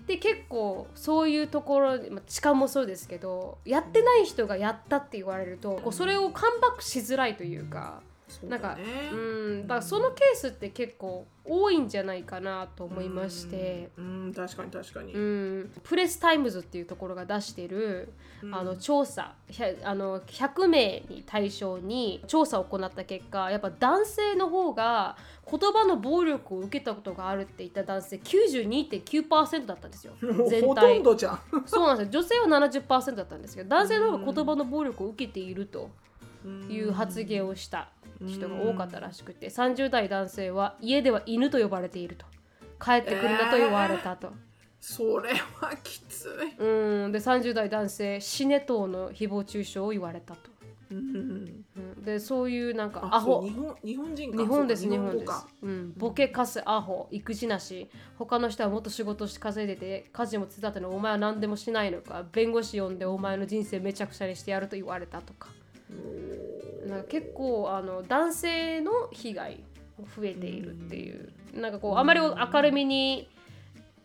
って結構そういうところまあ痴漢もそうですけどやってない人がやったって言われるとこうそれをカムバックしづらいというかなんかそうんだそのケースって結構多いんじゃないかなと思いまして。うんうん確かに確かに。うん、プレスタイムズっていうところが出してる、うん。あの調査あの100名に対象に調査を行った結果やっぱ男性の方が言葉の暴力を受けたことがあるって言った男性92.9%だったんですよ。全ほと体んどじゃん。そうなんですよ。女性は70%だったんですけど男性の方が言葉の暴力を受けているという発言をした人が多かったらしくて30代男性は家では犬と呼ばれていると。帰ってくるなと言われたと。それはきつい。うん。で30代男性死ね等の誹謗中傷を言われたと、うん。うん、でそういうなんかあアホ。日本日本人か。日本です日本です。うん、ボケかすアホ育児なし。他の人はもっと仕事して稼いでて家事も手伝ってるのお前は何でもしないのか弁護士呼んでお前の人生めちゃくちゃにしてやると言われたとかなんか結構あの男性の被害も増えているっていう。なんかこうあまり明るみに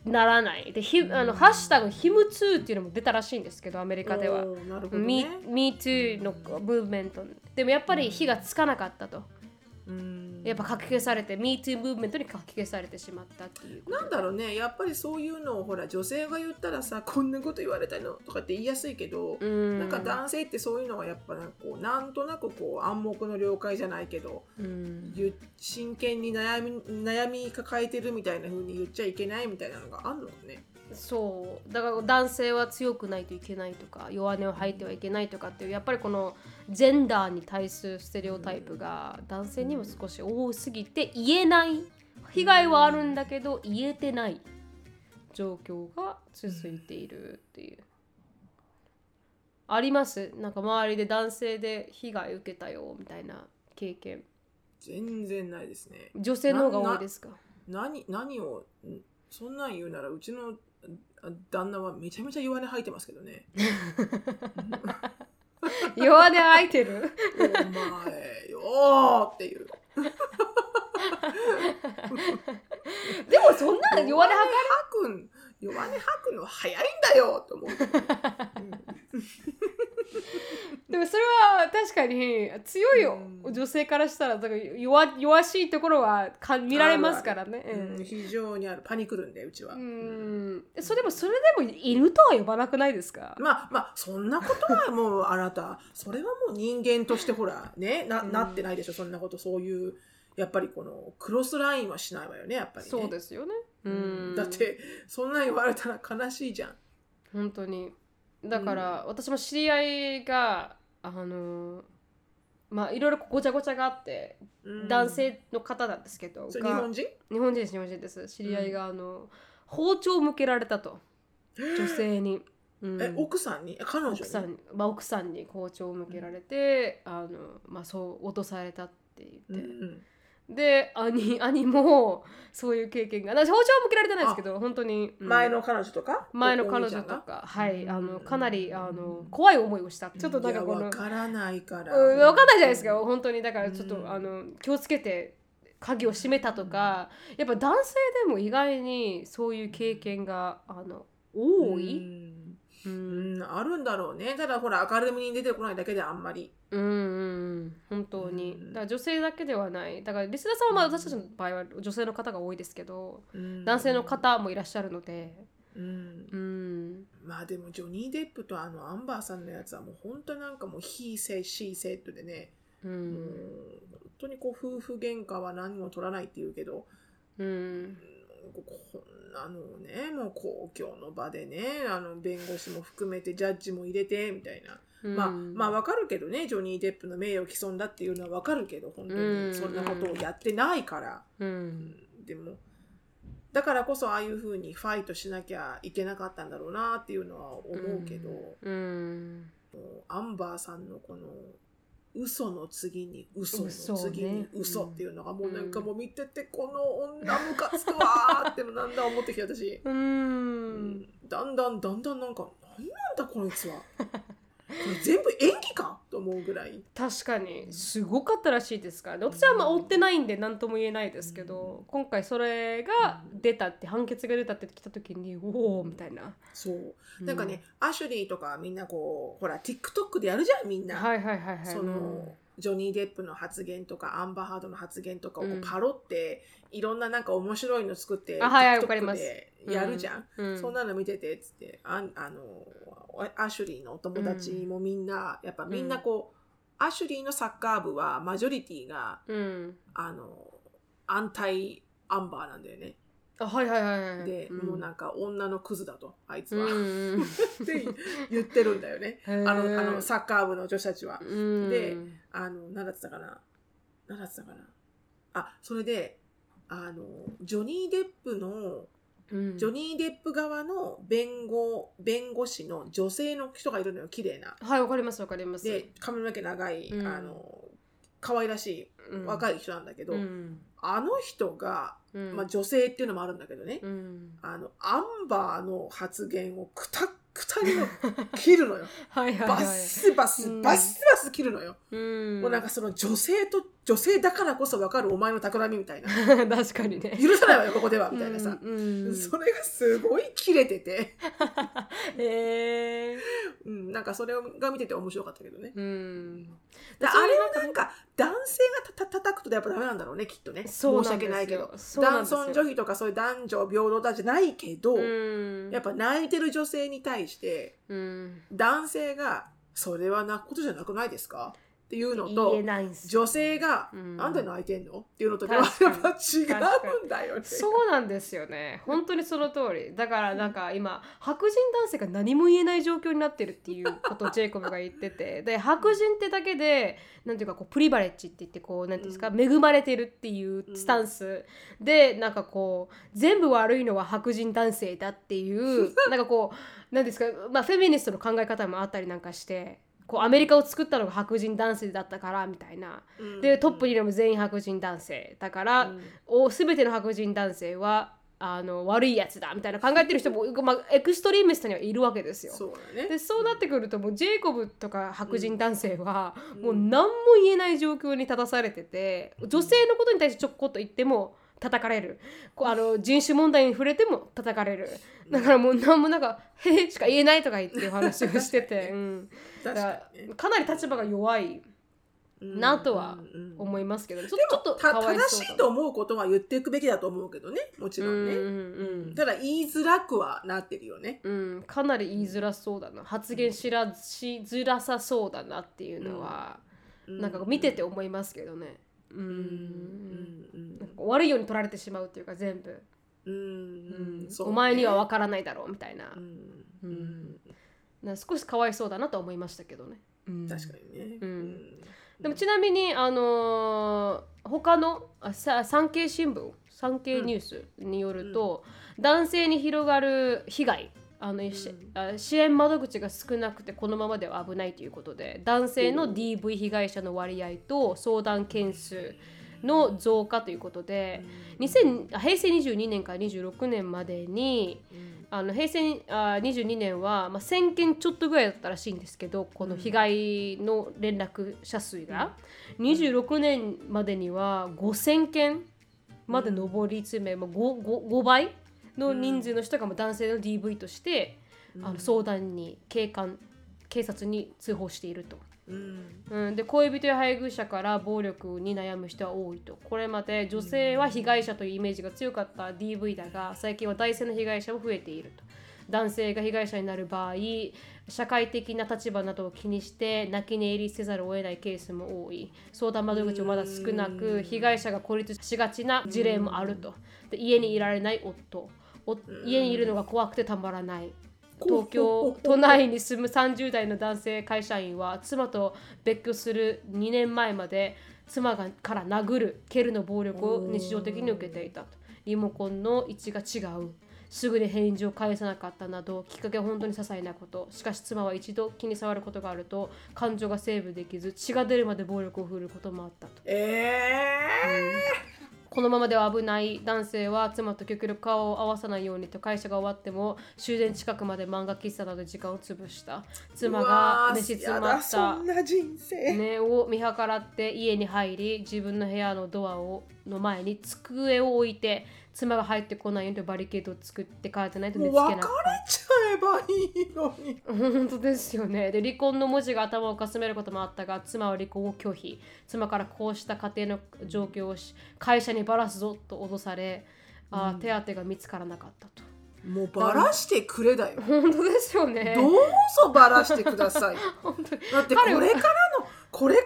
ならない。でひあのハッシュタグヒムツーっていうのも出たらしいんですけどアメリカでは。おーなるほど Me, ね。Me Too のムーブメント。でもやっぱり火がつかなかったと。うんやっぱ書き消されて Me Too ムーブメントに書き消されてしまったっていうなんだろうね。やっぱりそういうのをほら女性が言ったらさこんなこと言われたのとかって言いやすいけど、うん。なんか男性ってそういうのはやっぱなんかこうなんとなくこう暗黙の了解じゃないけど真剣に悩み悩み抱えてるみたいな風に言っちゃいけないみたいなのがあるのね。そうだから男性は強くないといけないとか弱音を吐いてはいけないとかっていうやっぱりこのジェンダーに対するステレオタイプが男性にも少し多すぎて言えない被害はあるんだけど言えてない状況が続いているっていう。あります？なんか周りで男性で被害受けたよみたいな経験全然ないですね。女性の方が多いですか？何何をんそんなん言うならうちのあ旦那はめちゃめちゃ弱音吐いてますけどね。弱音吐いてる？お前よーっていう。でもそんな弱音吐くん弱音吐くの早いんだよと思う。う んでもそれは確かに強いよ、うん。女性からしたらだから弱弱しいところはか見られますからね。うん。非常にある。パニクるんでうちは、うん、それでもそれでも犬とは呼ばなくないですか、まあまあそんなことはもうあなた それはもう人間としてほらねな,、うん。なってないでしょそんなこと。そういうやっぱりこのクロスラインはしないわよねやっぱりね。そうですよね。うん。だってそんな言われたら悲しいじゃん。本当にだから、私も知り合いがあのまあいろいろごちゃごちゃがあって、うん。男性の方なんですけど日本人？日本人です日本人です。知り合いが、あの包丁を向けられたと。女性に、うん。え奥さんに？え彼女に？奥さんに、まあ、奥さんに包丁を向けられて、あのまあ、そう落とされたって言って、うんで兄 兄もそういう経験が私包丁は向けられてないですけど本当に、うん。前の彼女とか？前の彼女とかはいうん。あのかなりあの怖い思いをした。ちょっとなんかこのわからないから、うん、分かんないじゃないですか。本当にだからちょっと、うん。あの気をつけて鍵を閉めたとかやっぱ男性でも意外にそういう経験があの多い、うんあるんだろうね。ただほら明るみに出てこないだけであんまり。うんうん本当に。うん。だから女性だけではない。だからリスナーさんはまあ私たちの場合は女性の方が多いですけどうん。男性の方もいらっしゃるので。うん。うん。まあでもジョニー・デップとあのアンバーさんのやつはもう本当なんかもう he said she said でね、うもうん本当にこう夫婦喧嘩は何も取らないって言うけどうんこんなのをねもう公共の場でねあの弁護士も含めてジャッジも入れてみたいな、うん。まあまあわかるけどねジョニー・デップの名誉毀損だっていうのはわかるけど本当うん。にそんなことをやってないから、うん。でもだからこそああいうふうにファイトしなきゃいけなかったんだろうなっていうのは思うけど、うん。アンバーさんのこの嘘の次に嘘の次に嘘っていうのがもうなんかうん。もう見ててこの女ムカつくわーってなんだ思ってきて私、ううん。んだんだんだんだんなんか何なんだこいつは 全部演技かと思うぐらい。確かに。すごかったらしいですからね。私はまあ追ってないんで何とも言えないですけど、今回それが出たって判決が出たって来た時におおみたいな、そう。なんかね、アシュリーとかみんなこうほら TikTok でやるじゃんみんな、はいはいはいはい。その、ジョニー・デップの発言とかアンバー・ハードの発言とかをパロって、いろんななんか面白いの作ってあはいはいわかります。でやるじゃん、そんなの見ててっつって。あんあのアシュリーのお友達もみんな、やっぱみんなこう、アシュリーのサッカー部はマジョリティがうん。あのアンタイアンバーなんだよね、あはいはいはいはいで、ん。もうなんか女のクズだとあいつは、って言ってるんだよね。あのあのサッカー部の女子たちは。うん。であの、何だってたかな？何だってたかな？あ、それで、あの、ジョニー・デップの、うん。ジョニー・デップ側の弁護、弁護士の女性の人がいるのよ、綺麗な。はいわかりますわかります。で、髪の毛長い、うん。あの、可愛らしい、うん。若い人なんだけど、うん。あの人が、うん。まあ女性っていうのもあるんだけどね、うん。あの、アンバーの発言をくたくたにも切るのよ。はいはいバはい。スバス、うんバスバス切るのよ。うん。もうなんかその女性と女性だからこそ分かるお前の企みみたいな。確かにね。許さないわよここではみたいなさ、うんうんそれがすごい切れてて、へえうん、なんかそれが見てて面白かったけどね。うん。であれはなんか男性がたた叩くとやっぱダメなんだろうねきっとね。申し訳ないけど。男尊女卑とかそういう男女平等だじゃないけど、うん。やっぱ泣いてる女性に対してうん。男性がそれは泣くことじゃなくないですか？っていうの言と女性が、うんなんで泣いてんの？っていうのとでは違うんだよね。そうなんですよね。本当にその通り。だからなんか今白人男性が何も言えない状況になってるっていうことをジェイコブが言ってて。で白人ってだけでなんていうかこうプリバレッジって言ってこうなんていうんですか、う恵まれてるっていうスタンス。でなんかこう全部悪いのは白人男性だっていう なんかこうなんですかまあフェミニストの考え方もあったりなんかしてこうアメリカを作ったのが白人男性だったからみたいな。うん。でトップにいるのも全員白人男性だから、うん。お全ての白人男性はあの悪いやつだみたいな考えてる人も、まあ、エクストリーミストにはいるわけですよ。そうだね。でそうなってくるともうジェイコブとか白人男性は、うん。もう何も言えない状況に立たされてて女性のことに対してちょこっと言っても叩かれる。こうあの人種問題に触れても叩かれるだからもう何もなんか「へえ」しか言えないとか言ってお話をしてて、うん、確だからかなり立場が弱いなとはうんうん思いますけど、ちょでちょっと正しいと思うことは言っていくべきだと思うけどねもちろんね、うんうんうんただ言いづらくはなってるよね。うん、かなり言いづらそうだな。発言しらしづらさそうだなっていうのは、なんか見てて思いますけどね。うん。うん。うん。なんか悪いように取られてしまうっていうか全部、うん。お前には分からないだろうみたいな,、うん。うん。な少しかわいそうだなと思いましたけどね。うん。確かにね、うん。でもちなみに、あのー他のあさ産経新聞産経ニュースによると、男性に広がる被害あの、しあ支援窓口が少なくてこのままでは危ないということで男性の DV 被害者の割合と相談件数の増加ということで、2000あ平成22年から26年までにあの平成あ22年は、まあ、1000件ちょっとぐらいだったらしいんですけどこの被害の連絡者数が、26年までには5000件まで上り詰め、まあ、5, 5, 5倍の人数の人がまあ男性の DV として、あの相談に警官警察に通報していると。うん。うん、で恋人や配偶者から暴力に悩む人は多いと。これまで女性は被害者というイメージが強かった。DV だが最近は男性の被害者も増えていると。男性が被害者になる場合社会的な立場などを気にして泣き寝入りせざるを得ないケースも多い。相談窓口もまだ少なく被害者が孤立しがちな事例もあると。で家にいられない夫。お家にいるのが怖くてたまらない東京都内に住む30代の男性会社員は妻と別居する2年前まで妻がから殴る蹴るの暴力を日常的に受けていたと。リモコンの位置が違う。すぐに返事を返さなかったなどきっかけは本当に些細なこと。しかし妻は一度気に障ることがあると感情がセーブできず血が出るまで暴力を振るうこともあったと。えこのままでは危ない男性は妻と極力顔を合わさないようにと会社が終わっても終電近くまで漫画喫茶などで時間を潰した。ー、妻が寝静やまっただそんな人生、ね、を見計らって家に入り自分の部屋のドアをの前に机を置いて妻が入ってこないようにバリケードを作って帰ってないとも寝つけなう別れちゃかっえばいいのに。た 本当ですよね。で離婚の文字が頭をかすめることもあったが妻は離婚を拒否。妻からこうした家庭の状況をし会社にばらすぞと脅されあー手当が見つからなかったと。もうバラしてくれだよ。本当ですよね。どうぞバラしてください。本当に。だってこれからのこれから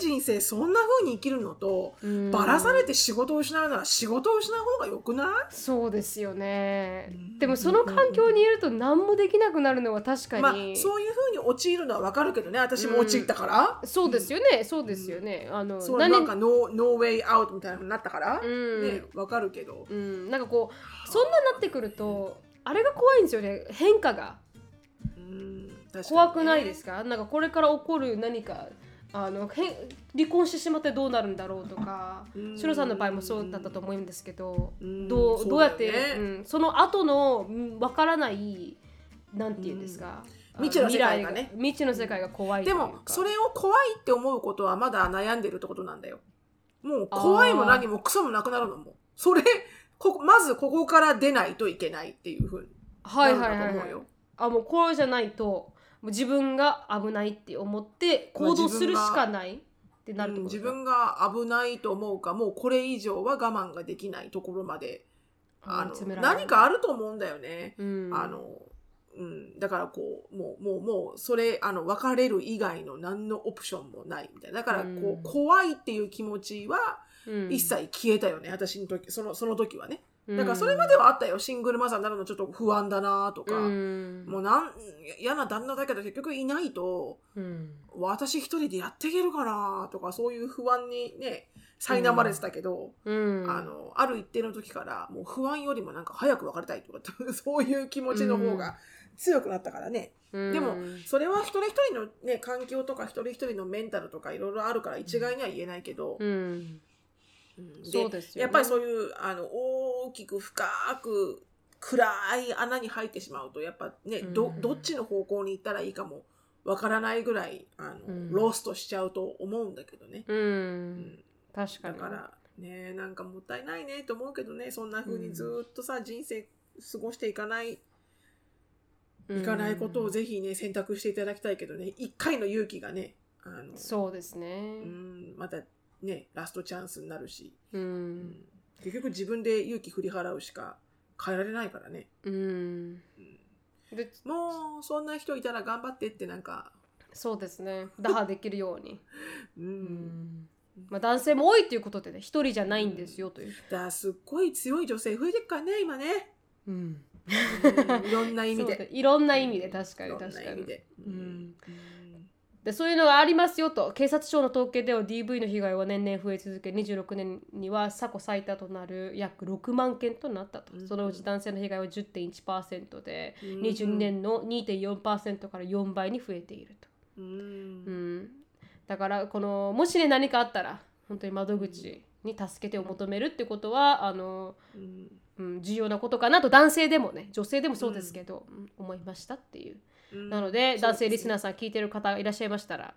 長い人生そんな風に生きるのとうん。バラされて仕事を失うなら仕事を失う方がよくない？そうですよね。うん。でもその環境にいると何もできなくなるのは確かに、まあそういう風に陥るのはわかるけどね。私も陥ったから、そうですよね、そうですよね。あの、何そうなんかノーノーウェイアウトみたいな風になったから、うん。ねわかるけど、うん、なんかこう、そんなになってくると、あれが怖いんですよね、変化が。うん。怖くないですか？なんかこれから起こる何か、あの、へ離婚してしまってどうなるんだろうとか、うん。シロさんの場合もそうだったと思うんですけど、うん。どうどうやって、うん、その後のうんわからない、なんていうんですか。あ未知の世界がね。未知の世界が怖いでもそれを怖いって思うことはまだ悩んでるってことなんだよ。もう怖いも何もクソもなくなるのも。それここまずここから出ないといけないっていうふうにはいなはいはい思うよ、あもうこれじゃないと。もう自分が危ないって思って行動するしかないってなるってうん自分が危ないと思うかもうこれ以上は我慢ができないところまであの何かあると思うんだよね、うん。あのうん、だからこうもうもうもうそれあの別れる以外の何のオプションもないみたいな。だからこう、うん怖いっていう気持ちはうん。一切消えたよね、私の時そのその時はね。うんだからそれまではあったよ。シングルマザーになるのちょっと不安だなとか、うん。もうなん嫌な旦那だけど結局いないと。うん。私一人でやっていけるかなとかそういう不安にね苛まれてたけど、うん。あのある一定の時からもう不安よりもなんか早く別れたいとか そういう気持ちの方が強くなったからね、うん。でもそれは一人一人の、ね、環境とか一人一人のメンタルとかいろいろあるから一概には言えないけど、うんそうですよね。やっぱりそういうあの大きく深く暗い穴に入ってしまうとやっぱね、どうん。どっちの方向に行ったらいいかもわからないぐらいあの、うん。ロストしちゃうと思うんだけどね、ううん。ん確かに。だからねえなんかもったいないねと思うけどね。そんな風にずーっとさ、人生過ごしていかないいかないことをぜひね選択していただきたいけどね。一回の勇気がねあのそうですね。うんまたねラストチャンスになるし、ううん。ん結局自分で勇気振り払うしか変えられないからね、うん。うん。でもうそんな人いたら頑張ってってなんか、そうですね。打破できるように、うん。うん。まあ、男性も多いということでね一人じゃないんですよという、だからすっごい強い女性増えてるからね今ね、うん、うん。いろんな意味で。いろんな意味で確かに確かに。うんでそういうのがありますよと。警察庁の統計では DV の被害は年々増え続け26年には過去最多となる約6万件となったと、うん。そのうち男性の被害は10.1%で、うん。22年の2.4%から4倍に増えていると、うん。うん、だからこのもしね何かあったら本当に窓口に助けてを求めるってことはあの、うん。うん、重要なことかなと。男性でもね女性でもそうですけど、うん。思いましたっていう。うんなので、男性リスナーーさん聞いてる方いらっしゃいましたら、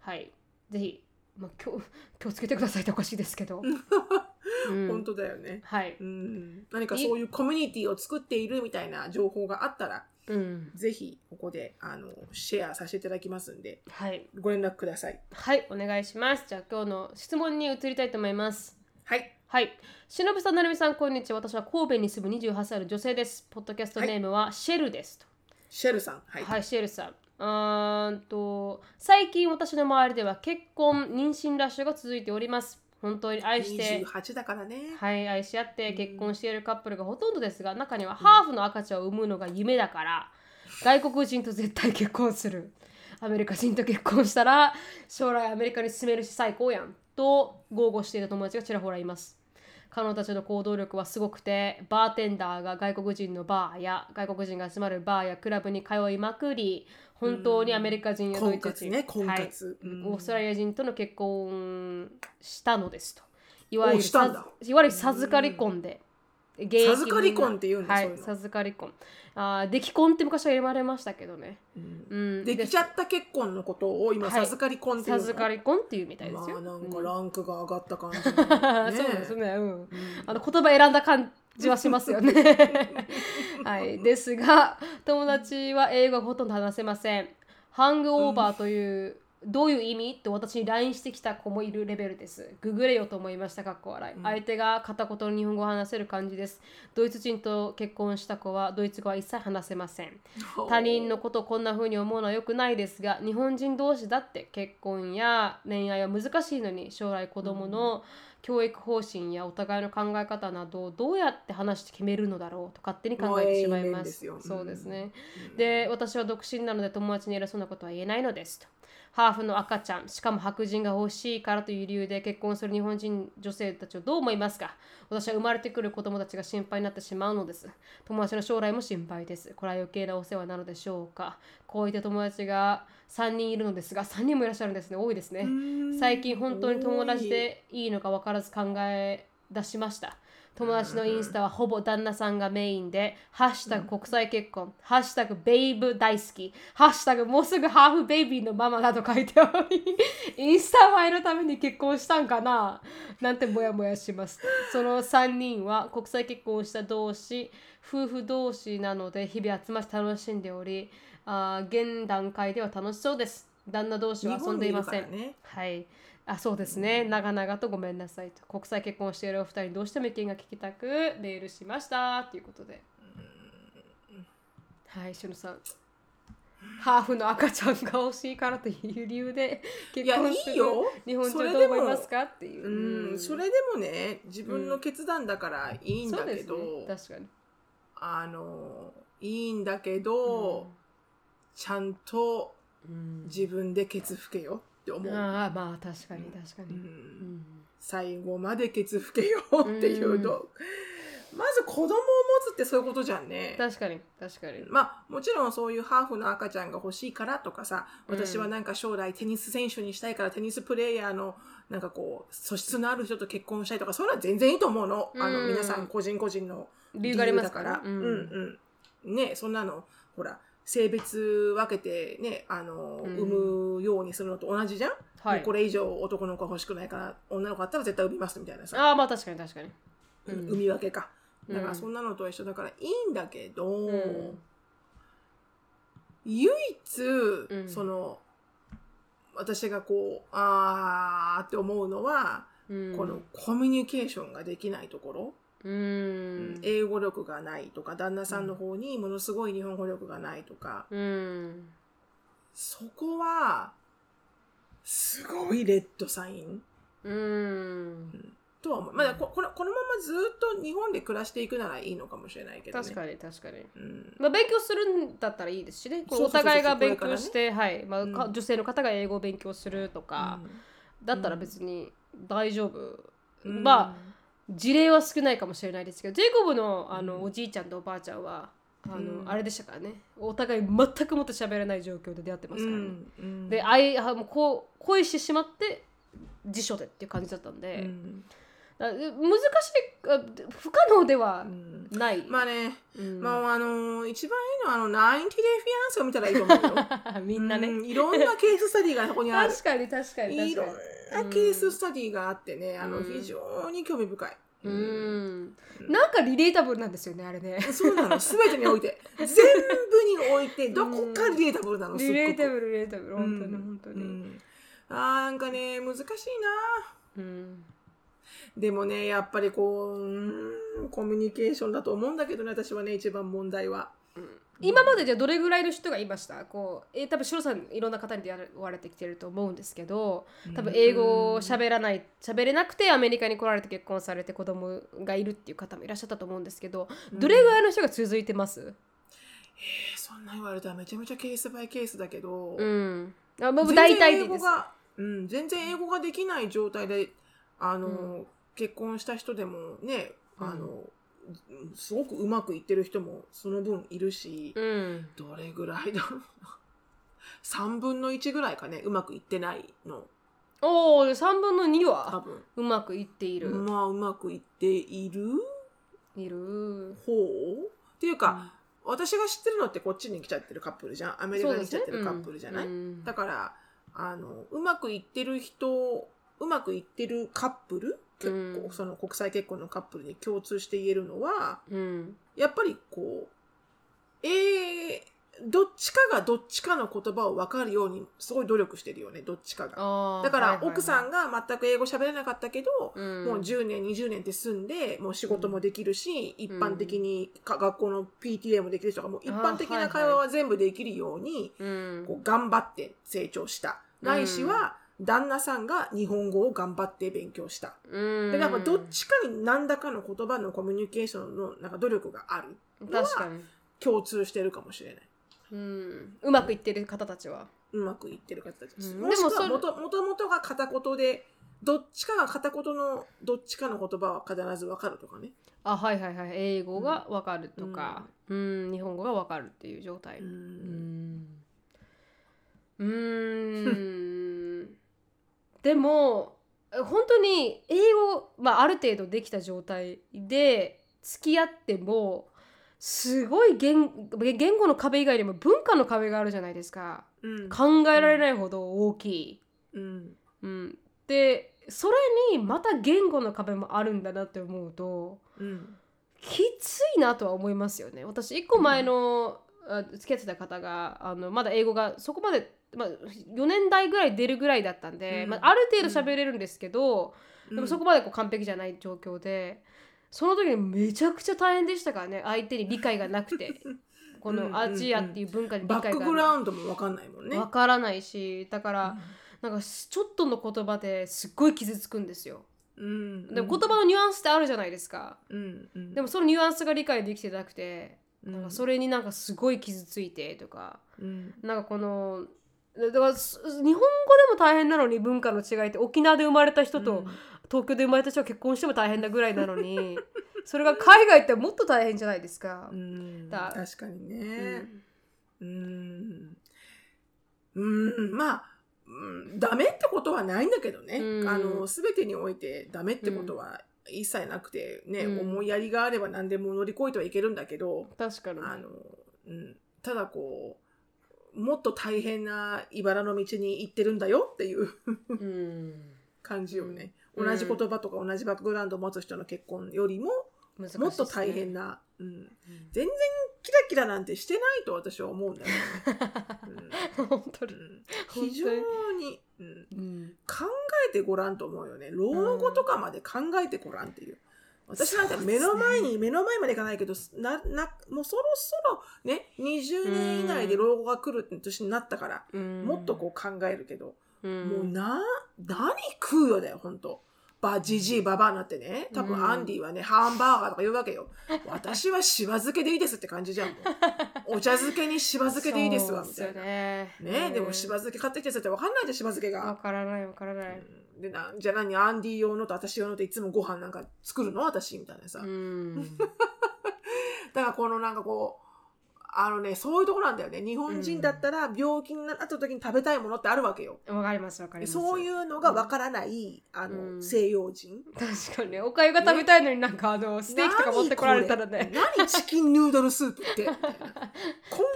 はい、ぜひ、まあ、気を 気をつけてくださいっておかしいですけど、うん本当だよね、はい、うん、何かそういうコミュニティを作っているみたいな情報があったらうん、ぜひここであのシェアさせていただきますんではい、ご連絡くださいはい、お願いします。じゃあ今日の質問に移りたいと思います。はいはい。しのぶさん、なるみさん、こんにちは。私は神戸に住む28歳の女性です。ポッドキャストネームはシェルですと。シェルさんはい、はい、シェルさん。あーんと最近私の周りでは結婚、妊娠ラッシュが続いております。本当に愛して、28だからね、はい、愛し合って結婚しているカップルがほとんどですが、中にはハーフの赤ちゃんを産むのが夢だから、外国人と絶対結婚する。アメリカ人と結婚したら将来アメリカに住めるし最高やんと豪語している友達がちらほらいます。彼女たちの行動力はすごくてバーテンダーが外国人のバーや外国人が集まるバーやクラブに通いまくり本当にアメリカ人やドイツ人、はい。オーストラリア人との結婚したのですと。いわゆるいわゆる授かり婚で。現役授かり婚って言うんだはいそう授かり婚。あー出来婚って昔は言われましたけどね。うんうん、できちゃった結婚のことを今はい授かり婚っていうの、授かり婚っていうみたいですよ。まあなんうんかランクが上がった感じ、そうですね。うん。うんあの言葉選んだ感じはしますよね。はい、ですが友達は英語がほとんど話せません。ハングオーバーという、どういう意味？と私に LINE してきた子もいるレベルです。ググれよと思いました。かっこ笑い。うん相手が片言の日本語を話せる感じです。ドイツ人と結婚した子はドイツ語は一切話せません。他人のことをこんな風に思うのは良くないですが日本人同士だって結婚や恋愛は難しいのに将来子供の教育方針やお互いの考え方などをどうやって話して決めるのだろうと勝手に考えてしまいますそうですね、うんで私は独身なので友達に偉そうなことは言えないのですとハーフの赤ちゃんしかも白人が欲しいからという理由で結婚する日本人女性たちをどう思いますか？私は生まれてくる子供たちが心配になってしまうのです。友達の将来も心配です。これは余計なお世話なのでしょうか？こういった友達が3人いるのですが3人もいらっしゃるんですね。多いですね。最近本当に友達でいいのか分からず考え出しました友達のインスタはほぼ旦那さんがメインで、ハッシュタグ国際結婚、ハッシュタグベイブ大好き、ハッシュタグもうすぐハーフベイビーのママなど書いており、インスタ映えのために結婚したんかななんてもやもやします。その3人は国際結婚をした同士、夫婦同士なので日々集まって楽しんでおり、あー現段階では楽しそうです。旦那同士は遊んでいません。日本にいるはい。あ、そうですね。長々とごめんなさいと。国際結婚をしているお二人、どうしても意見が聞きたくメールしました。ということで。はい、しのさん。ハーフの赤ちゃんが欲しいからという理由で結いや婚するいいよ日本人それでもどう思いますかっていう。うん、それでもね自分の決断だからいいんだけど、ね。確かに。あのいいんだけど、ちゃんとうん自分でケツ拭けよって思う、ああ、まあ確かに確かうに。うん。ん。最後までケツ拭けよっていうと、まず子供を持つってそういうことじゃんね。確かに確かに。まあもちろんそういうハーフの赤ちゃんが欲しいからとかさうん。私はなんか将来テニス選手にしたいからテニスプレーヤーのなんかこう素質のある人と結婚したいとかそれは全然いいと思うの,、あのうん皆さん個人個人の理由がありますだから。から。うん。うん。ねそんなのほら性別分けてねあの、うん。産むようにするのと同じじゃん？はい。これ以上男の子が欲しくないから女の子だったら絶対産みますみたいなさ、ああまあ確かに確かに。うん。産み分けか。うん。だからそんなのと一緒だからいいんだけど、ん。唯一、ん。その私がこうあーって思うのは、うん。このコミュニケーションができないところ、うん。英語力がないとか旦那さんの方にものすごい日本語力がないとか、うんそこはすごいレッドサイン。うん。とは思う、まあ、ここのこのままずっと日本で暮らしていくならいいのかもしれないけど、ね、確かに確かに。うん。まあ、勉強するんだったらいいです。しねお互いが勉強して、はい。まあかうん。女性の方が英語を勉強するとか、だったら別に大丈夫、うん。まあ事例は少ないかもしれないですけどジェイコブのあの、うん。おじいちゃんとおばあちゃんはあの、うん。あれでしたからね。お互い全くもって喋れない状況で出会ってますからね、うんで愛あもうこう恋してしまって辞書でっていう感じだったんで、うん。だ難しいあ不可能ではうん。ない、まあね、うん。まああの一番いいのはあの90 Day Fiance を見たらいいと思うよ。みんなね、うんいろんなケーススタディがここにある。確かに確かに確かに。いろんなケーススタディがあってね、あのうん非常に興味深い、うん。なんかリレータブルなんですよねあれね。そうなの。全てにおいて。全部において どこかリレータブルなのすっごく。リレータブルリレータブル。本当にうん。本当に、うん。あーなんかね難しいな。うん。でもねやっぱりこううーんコミュニケーションだと思うんだけどね私はね一番問題は今までじゃどれぐらいの人がいました？こうえー多分シロさんいろんな方に出会われてきてると思うんですけど多分英語を喋らない喋れなくてアメリカに来られて結婚されて子供がいるっていう方もいらっしゃったと思うんですけどどれぐらいの人が続いてます？えーそんな言われたらめちゃめちゃケースバイケースだけど、うん。あもう全大体でいいでうん、全然英語ができない状態であの、結婚した人でもねあの、すごくうまくいってる人もその分いるし、うん。どれぐらいだろうな。3分の1ぐらいかねうまくいってないの。おお3分の2多は分。うまくいっている、まあうまくいっている？いる。方っていうか、私が知ってるのってこっちに来ちゃってるカップルじゃん。アメリカに来ちゃってるカップルじゃない、うん。だからあのうまくいってる人うまくいってるカップル結構、うん。その国際結婚のカップルに共通して言えるのはうん。やっぱりこうえー、どっちかがどっちかの言葉を分かるようにすごい努力してるよねどっちかが。だから、はいはいはい。奥さんが全く英語喋れなかったけど、うん。もう10年20年って住んでもう仕事もできるし、一般的にか学校の PTA もできる人がもう一般的な会話は全部できるように、うん。こう頑張って成長した。ないしは、旦那さんが日本語を頑張って勉強した。うん。だからどっちかに何らかの言葉のコミュニケーションのなんか努力がある。確かに、共通してるかもしれない。うん、うまくいってる方たちは。うまくいってる方たちです。うん。もしくはでもともとが片言で、どっちかが片言のどっちかの言葉は必ずわかるとかね。あはいはいはい。英語がわかるとか、うん。日本語がわかるっていう状態。ううん。んうーんでも本当に英語、まあ、ある程度できた状態で付き合ってもすごい言言語の壁以外にも文化の壁があるじゃないですか。うん。考えられないほど大きい。うん。うん、でそれにまた言語の壁もあるんだなって思うとうん。きついなとは思いますよね。私1個前の、あ付き合ってた方があのまだ英語がそこまで、まあ、4年代ぐらい出るぐらいだったんで、うん。まあ、ある程度喋れるんですけど、うん。でもそこまでこう完璧じゃない状況でその時にめちゃくちゃ大変でしたからね相手に理解がなくて。こうんうんうん。のアジアっていう文化に理バッ解がクグラウンドもわかんないもんね。わからないしだから、なんかちょっとの言葉ですっごい傷つくんですよ。うん。でも言葉のニュアンスってあるじゃないですか。うんうん。でもそのニュアンスが理解できてなくて、うん。なんかそれになんかすごい傷ついてとか、うん。なんかこのだからす日本語でも大変なのに文化の違いって沖縄で生まれた人と東京で生まれた人が結婚しても大変なぐらいなのに それが海外ってもっと大変じゃないですか。う。ん。だ。確かにうね。ん。うん。うん。まあ、うん、ダメってことはないんだけどね、うん。あの全てにおいてダメってことは一切なくてね、うん。思いやりがあれば何でも乗り越えてはいけるんだけど、確かに。あのうん、ただこもっと大変な茨の道に行ってるんだよっていううん。感じよね。うん。同じ言葉とか同じバックグラウンドを持つ人の結婚よりもね。もっと大変な、うん、うん。全然キラキラなんてしてないと私は思うんだよね。本当に。うん。うん非常に、うん、うん。考えてごらんと思うよね。老後とかまで考えてごらんっていう。私なんか目の前に、目の前までいかないけど、な、な、もうそろそろね、20年以内で老後が来る年になったから、うんもっとこう考えるけど、うんもうな、何食うよだよ、ほんと。ば、じじいばばあになってね、多うん分アンディはね、ハンバーガーとか言うわけよ。私はしば漬けでいいですって感じじゃん、もう。お茶漬けにしば漬けでいいですわ、みたいな。ねねでもしば漬け買ってきてってわかんないじゃん、しば漬けが。わからないわからないうんでなじゃあ何？アンディ用のと私用のといつもご飯なんか作るの？私？みたいなさ、うん。だからこのなんかこうあのねそういうとこなんだよね。日本人だったら病気になった時に食べたいものってあるわけよ、わかりますわかります。そういうのがわからない、あの、うん。西洋人。確かにね。おかゆが食べたいのになんかあのステーキとか持ってこられたらね。何チキンヌードルスープって？コン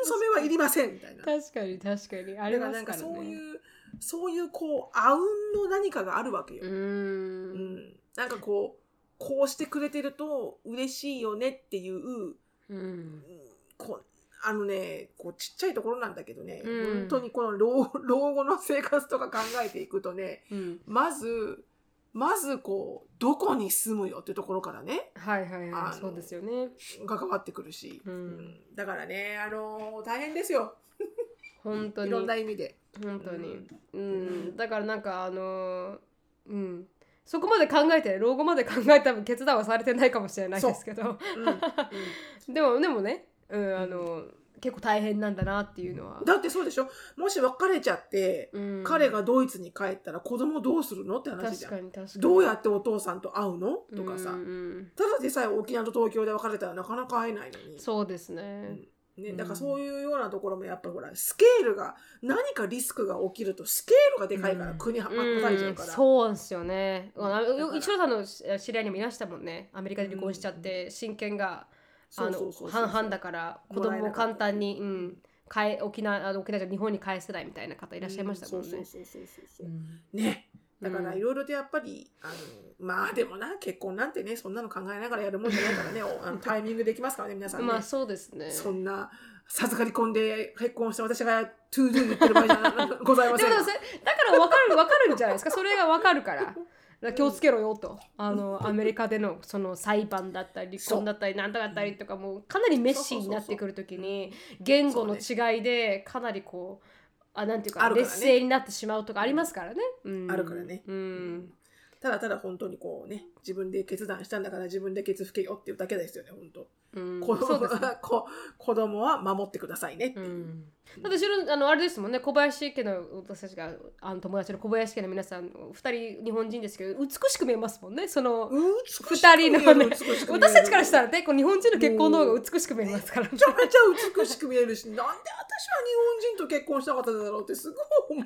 ソメはいりませんみたいな。確かに確かに。ありだからなんかそういうそういうこうあうんの何かがあるわけよ、ううん。んなんかこうこうしてくれてると嬉しいよねっていう、うん。うんこうあのねこうちっちゃいところなんだけどね、うん。本当にこの老老後の生活とか考えていくとねうん。まずまずこうどこに住むよっていうところからねはいはいはいそうですよね。関わってくるし、うん。うん。だからねあの大変ですよ。本当に。いろんな意味で。本当に。ううん。んだからなんかあのうん。そこまで考えて老後まで考えた分決断はされてないかもしれないですけど。うん。うん。でもでもね、うん、あの結構大変なんだなっていうのは、だってそうでしょ？もし別れちゃって、うん。彼がドイツに帰ったら子供どうするのって話じゃん。どうやってお父さんと会うの？とかさ、うんうんただでさえ沖縄と東京で別れたらなかなか会えないのに、そうですね、ね、うんだからそういうようなところもやっぱほらスケールが何かリスクが起きるとスケールがでかいから、うん。国はまたいちゃうから、そうなんですよね。一郎さんの知り合いにもいましたもんね。アメリカで離婚しちゃって、親権があの半々だから子供を簡単に、うん、返沖縄沖縄じゃ日本に返せないみたいな方いらっしゃいましたもんね。ねだからうん。いろいろとやっぱり、あのまあでもな結婚なんてねそんなの考えながらやるもんじゃないからねおあのタイミングできますからね皆さんね、まあそうですね。そんな授かり婚で結婚して私がトゥードゥ言ってる場合じゃなございません。でもそれだから分かる分かるんじゃないですか。それが分かるから。気をつけろよと。あのアメリカでのその裁判だったり離婚だったりなんとかだったりとかもうかなり messy になってくるときに言語の違いでかなりこうあなんていうかあるからね。劣勢になってしまうとかありますからね。うん。あるからね。うんただただ本当にこうね自分で決断したんだから自分でケツ吹けよっていうだけですよね本当。うん子供は こ子供は守ってくださいねっていう、うん。だってあのあれですもんね小林家の私たちがあの友達の小林家の皆さん2人日本人ですけど美しく見えますもんねその美しく二人のね私たちからしたらねこう日本人の結婚の方が美しく見えますからね。めちゃめちゃ美しく見えるしなんで私は日本人と結婚したかったんだろうってすごい思う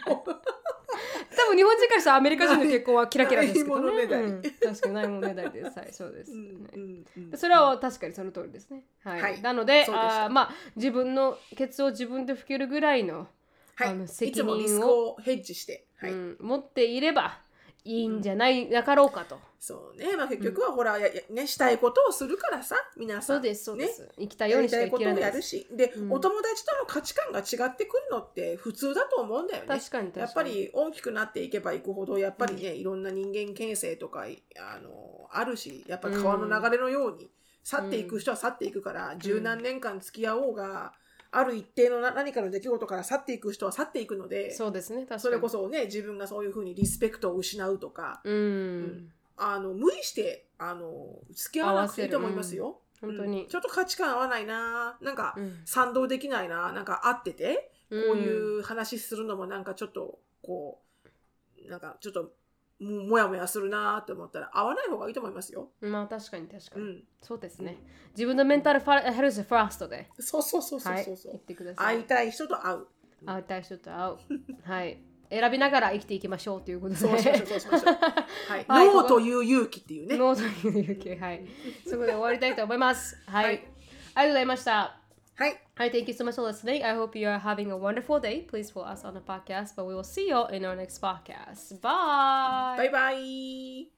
多分日本人からしたらアメリカ人の結婚はキラキラですけどね、うん。確かにないものねだりです。はいそうです、うんうんうんそれは確かにその通りですね。はい、はい。なのでであーまあ自分のケツを自分で拭けるぐらいのはい。あのい責任クをヘッジして、はい。うん、持っていればいいんじゃないなかろうかと、そうね、まあ、結局はほら、ややね、したいことをするからさ皆さん。そうですそうでね。す、生きたいようやりにしたいことをやるし。で、うん。お友達との価値観が違ってくるのって普通だと思うんだよね。確かに確かに。やっぱり大きくなっていけばいくほどやっぱりね、いろんな人間形成とかあのあるしやっぱり川の流れのように、去っていく人は去っていくから、十何年間付き合おうがある一定のな何かの出来事から去っていく人は去っていくのでそうですね。確かに。それこそね自分がそういうふうにリスペクトを失うとかうん、あの無理してあの付き合わなくていいと思いますよ。うん。本当に。うん。ちょっと価値観合わないななんか、うん。賛同できないななんか合っててここういう話するのもなんかちょっとこうなんかちょっとももやもやするなって思ったら合わない方がいいと思いますよ。まあ確かに確かに、うん、そうですね。自分のメンタルファヘルスファーストで。そうそうそうそうはいそう。そう、言ってください。会いたい人と会う。会いたい人と会う。はい。選びながら生きていきましょうということで。そうしましょうそうしましょう。はい、はいノーという勇気っていうね。ノーという勇気。はい。そこで終わりたいと思います。はい、はい。ありがとうございました Hi. Hi, thank you so much for listening. I hope you are having a wonderful day. Please follow us on the podcast, but we will see you all in our next podcast. Bye. Bye bye.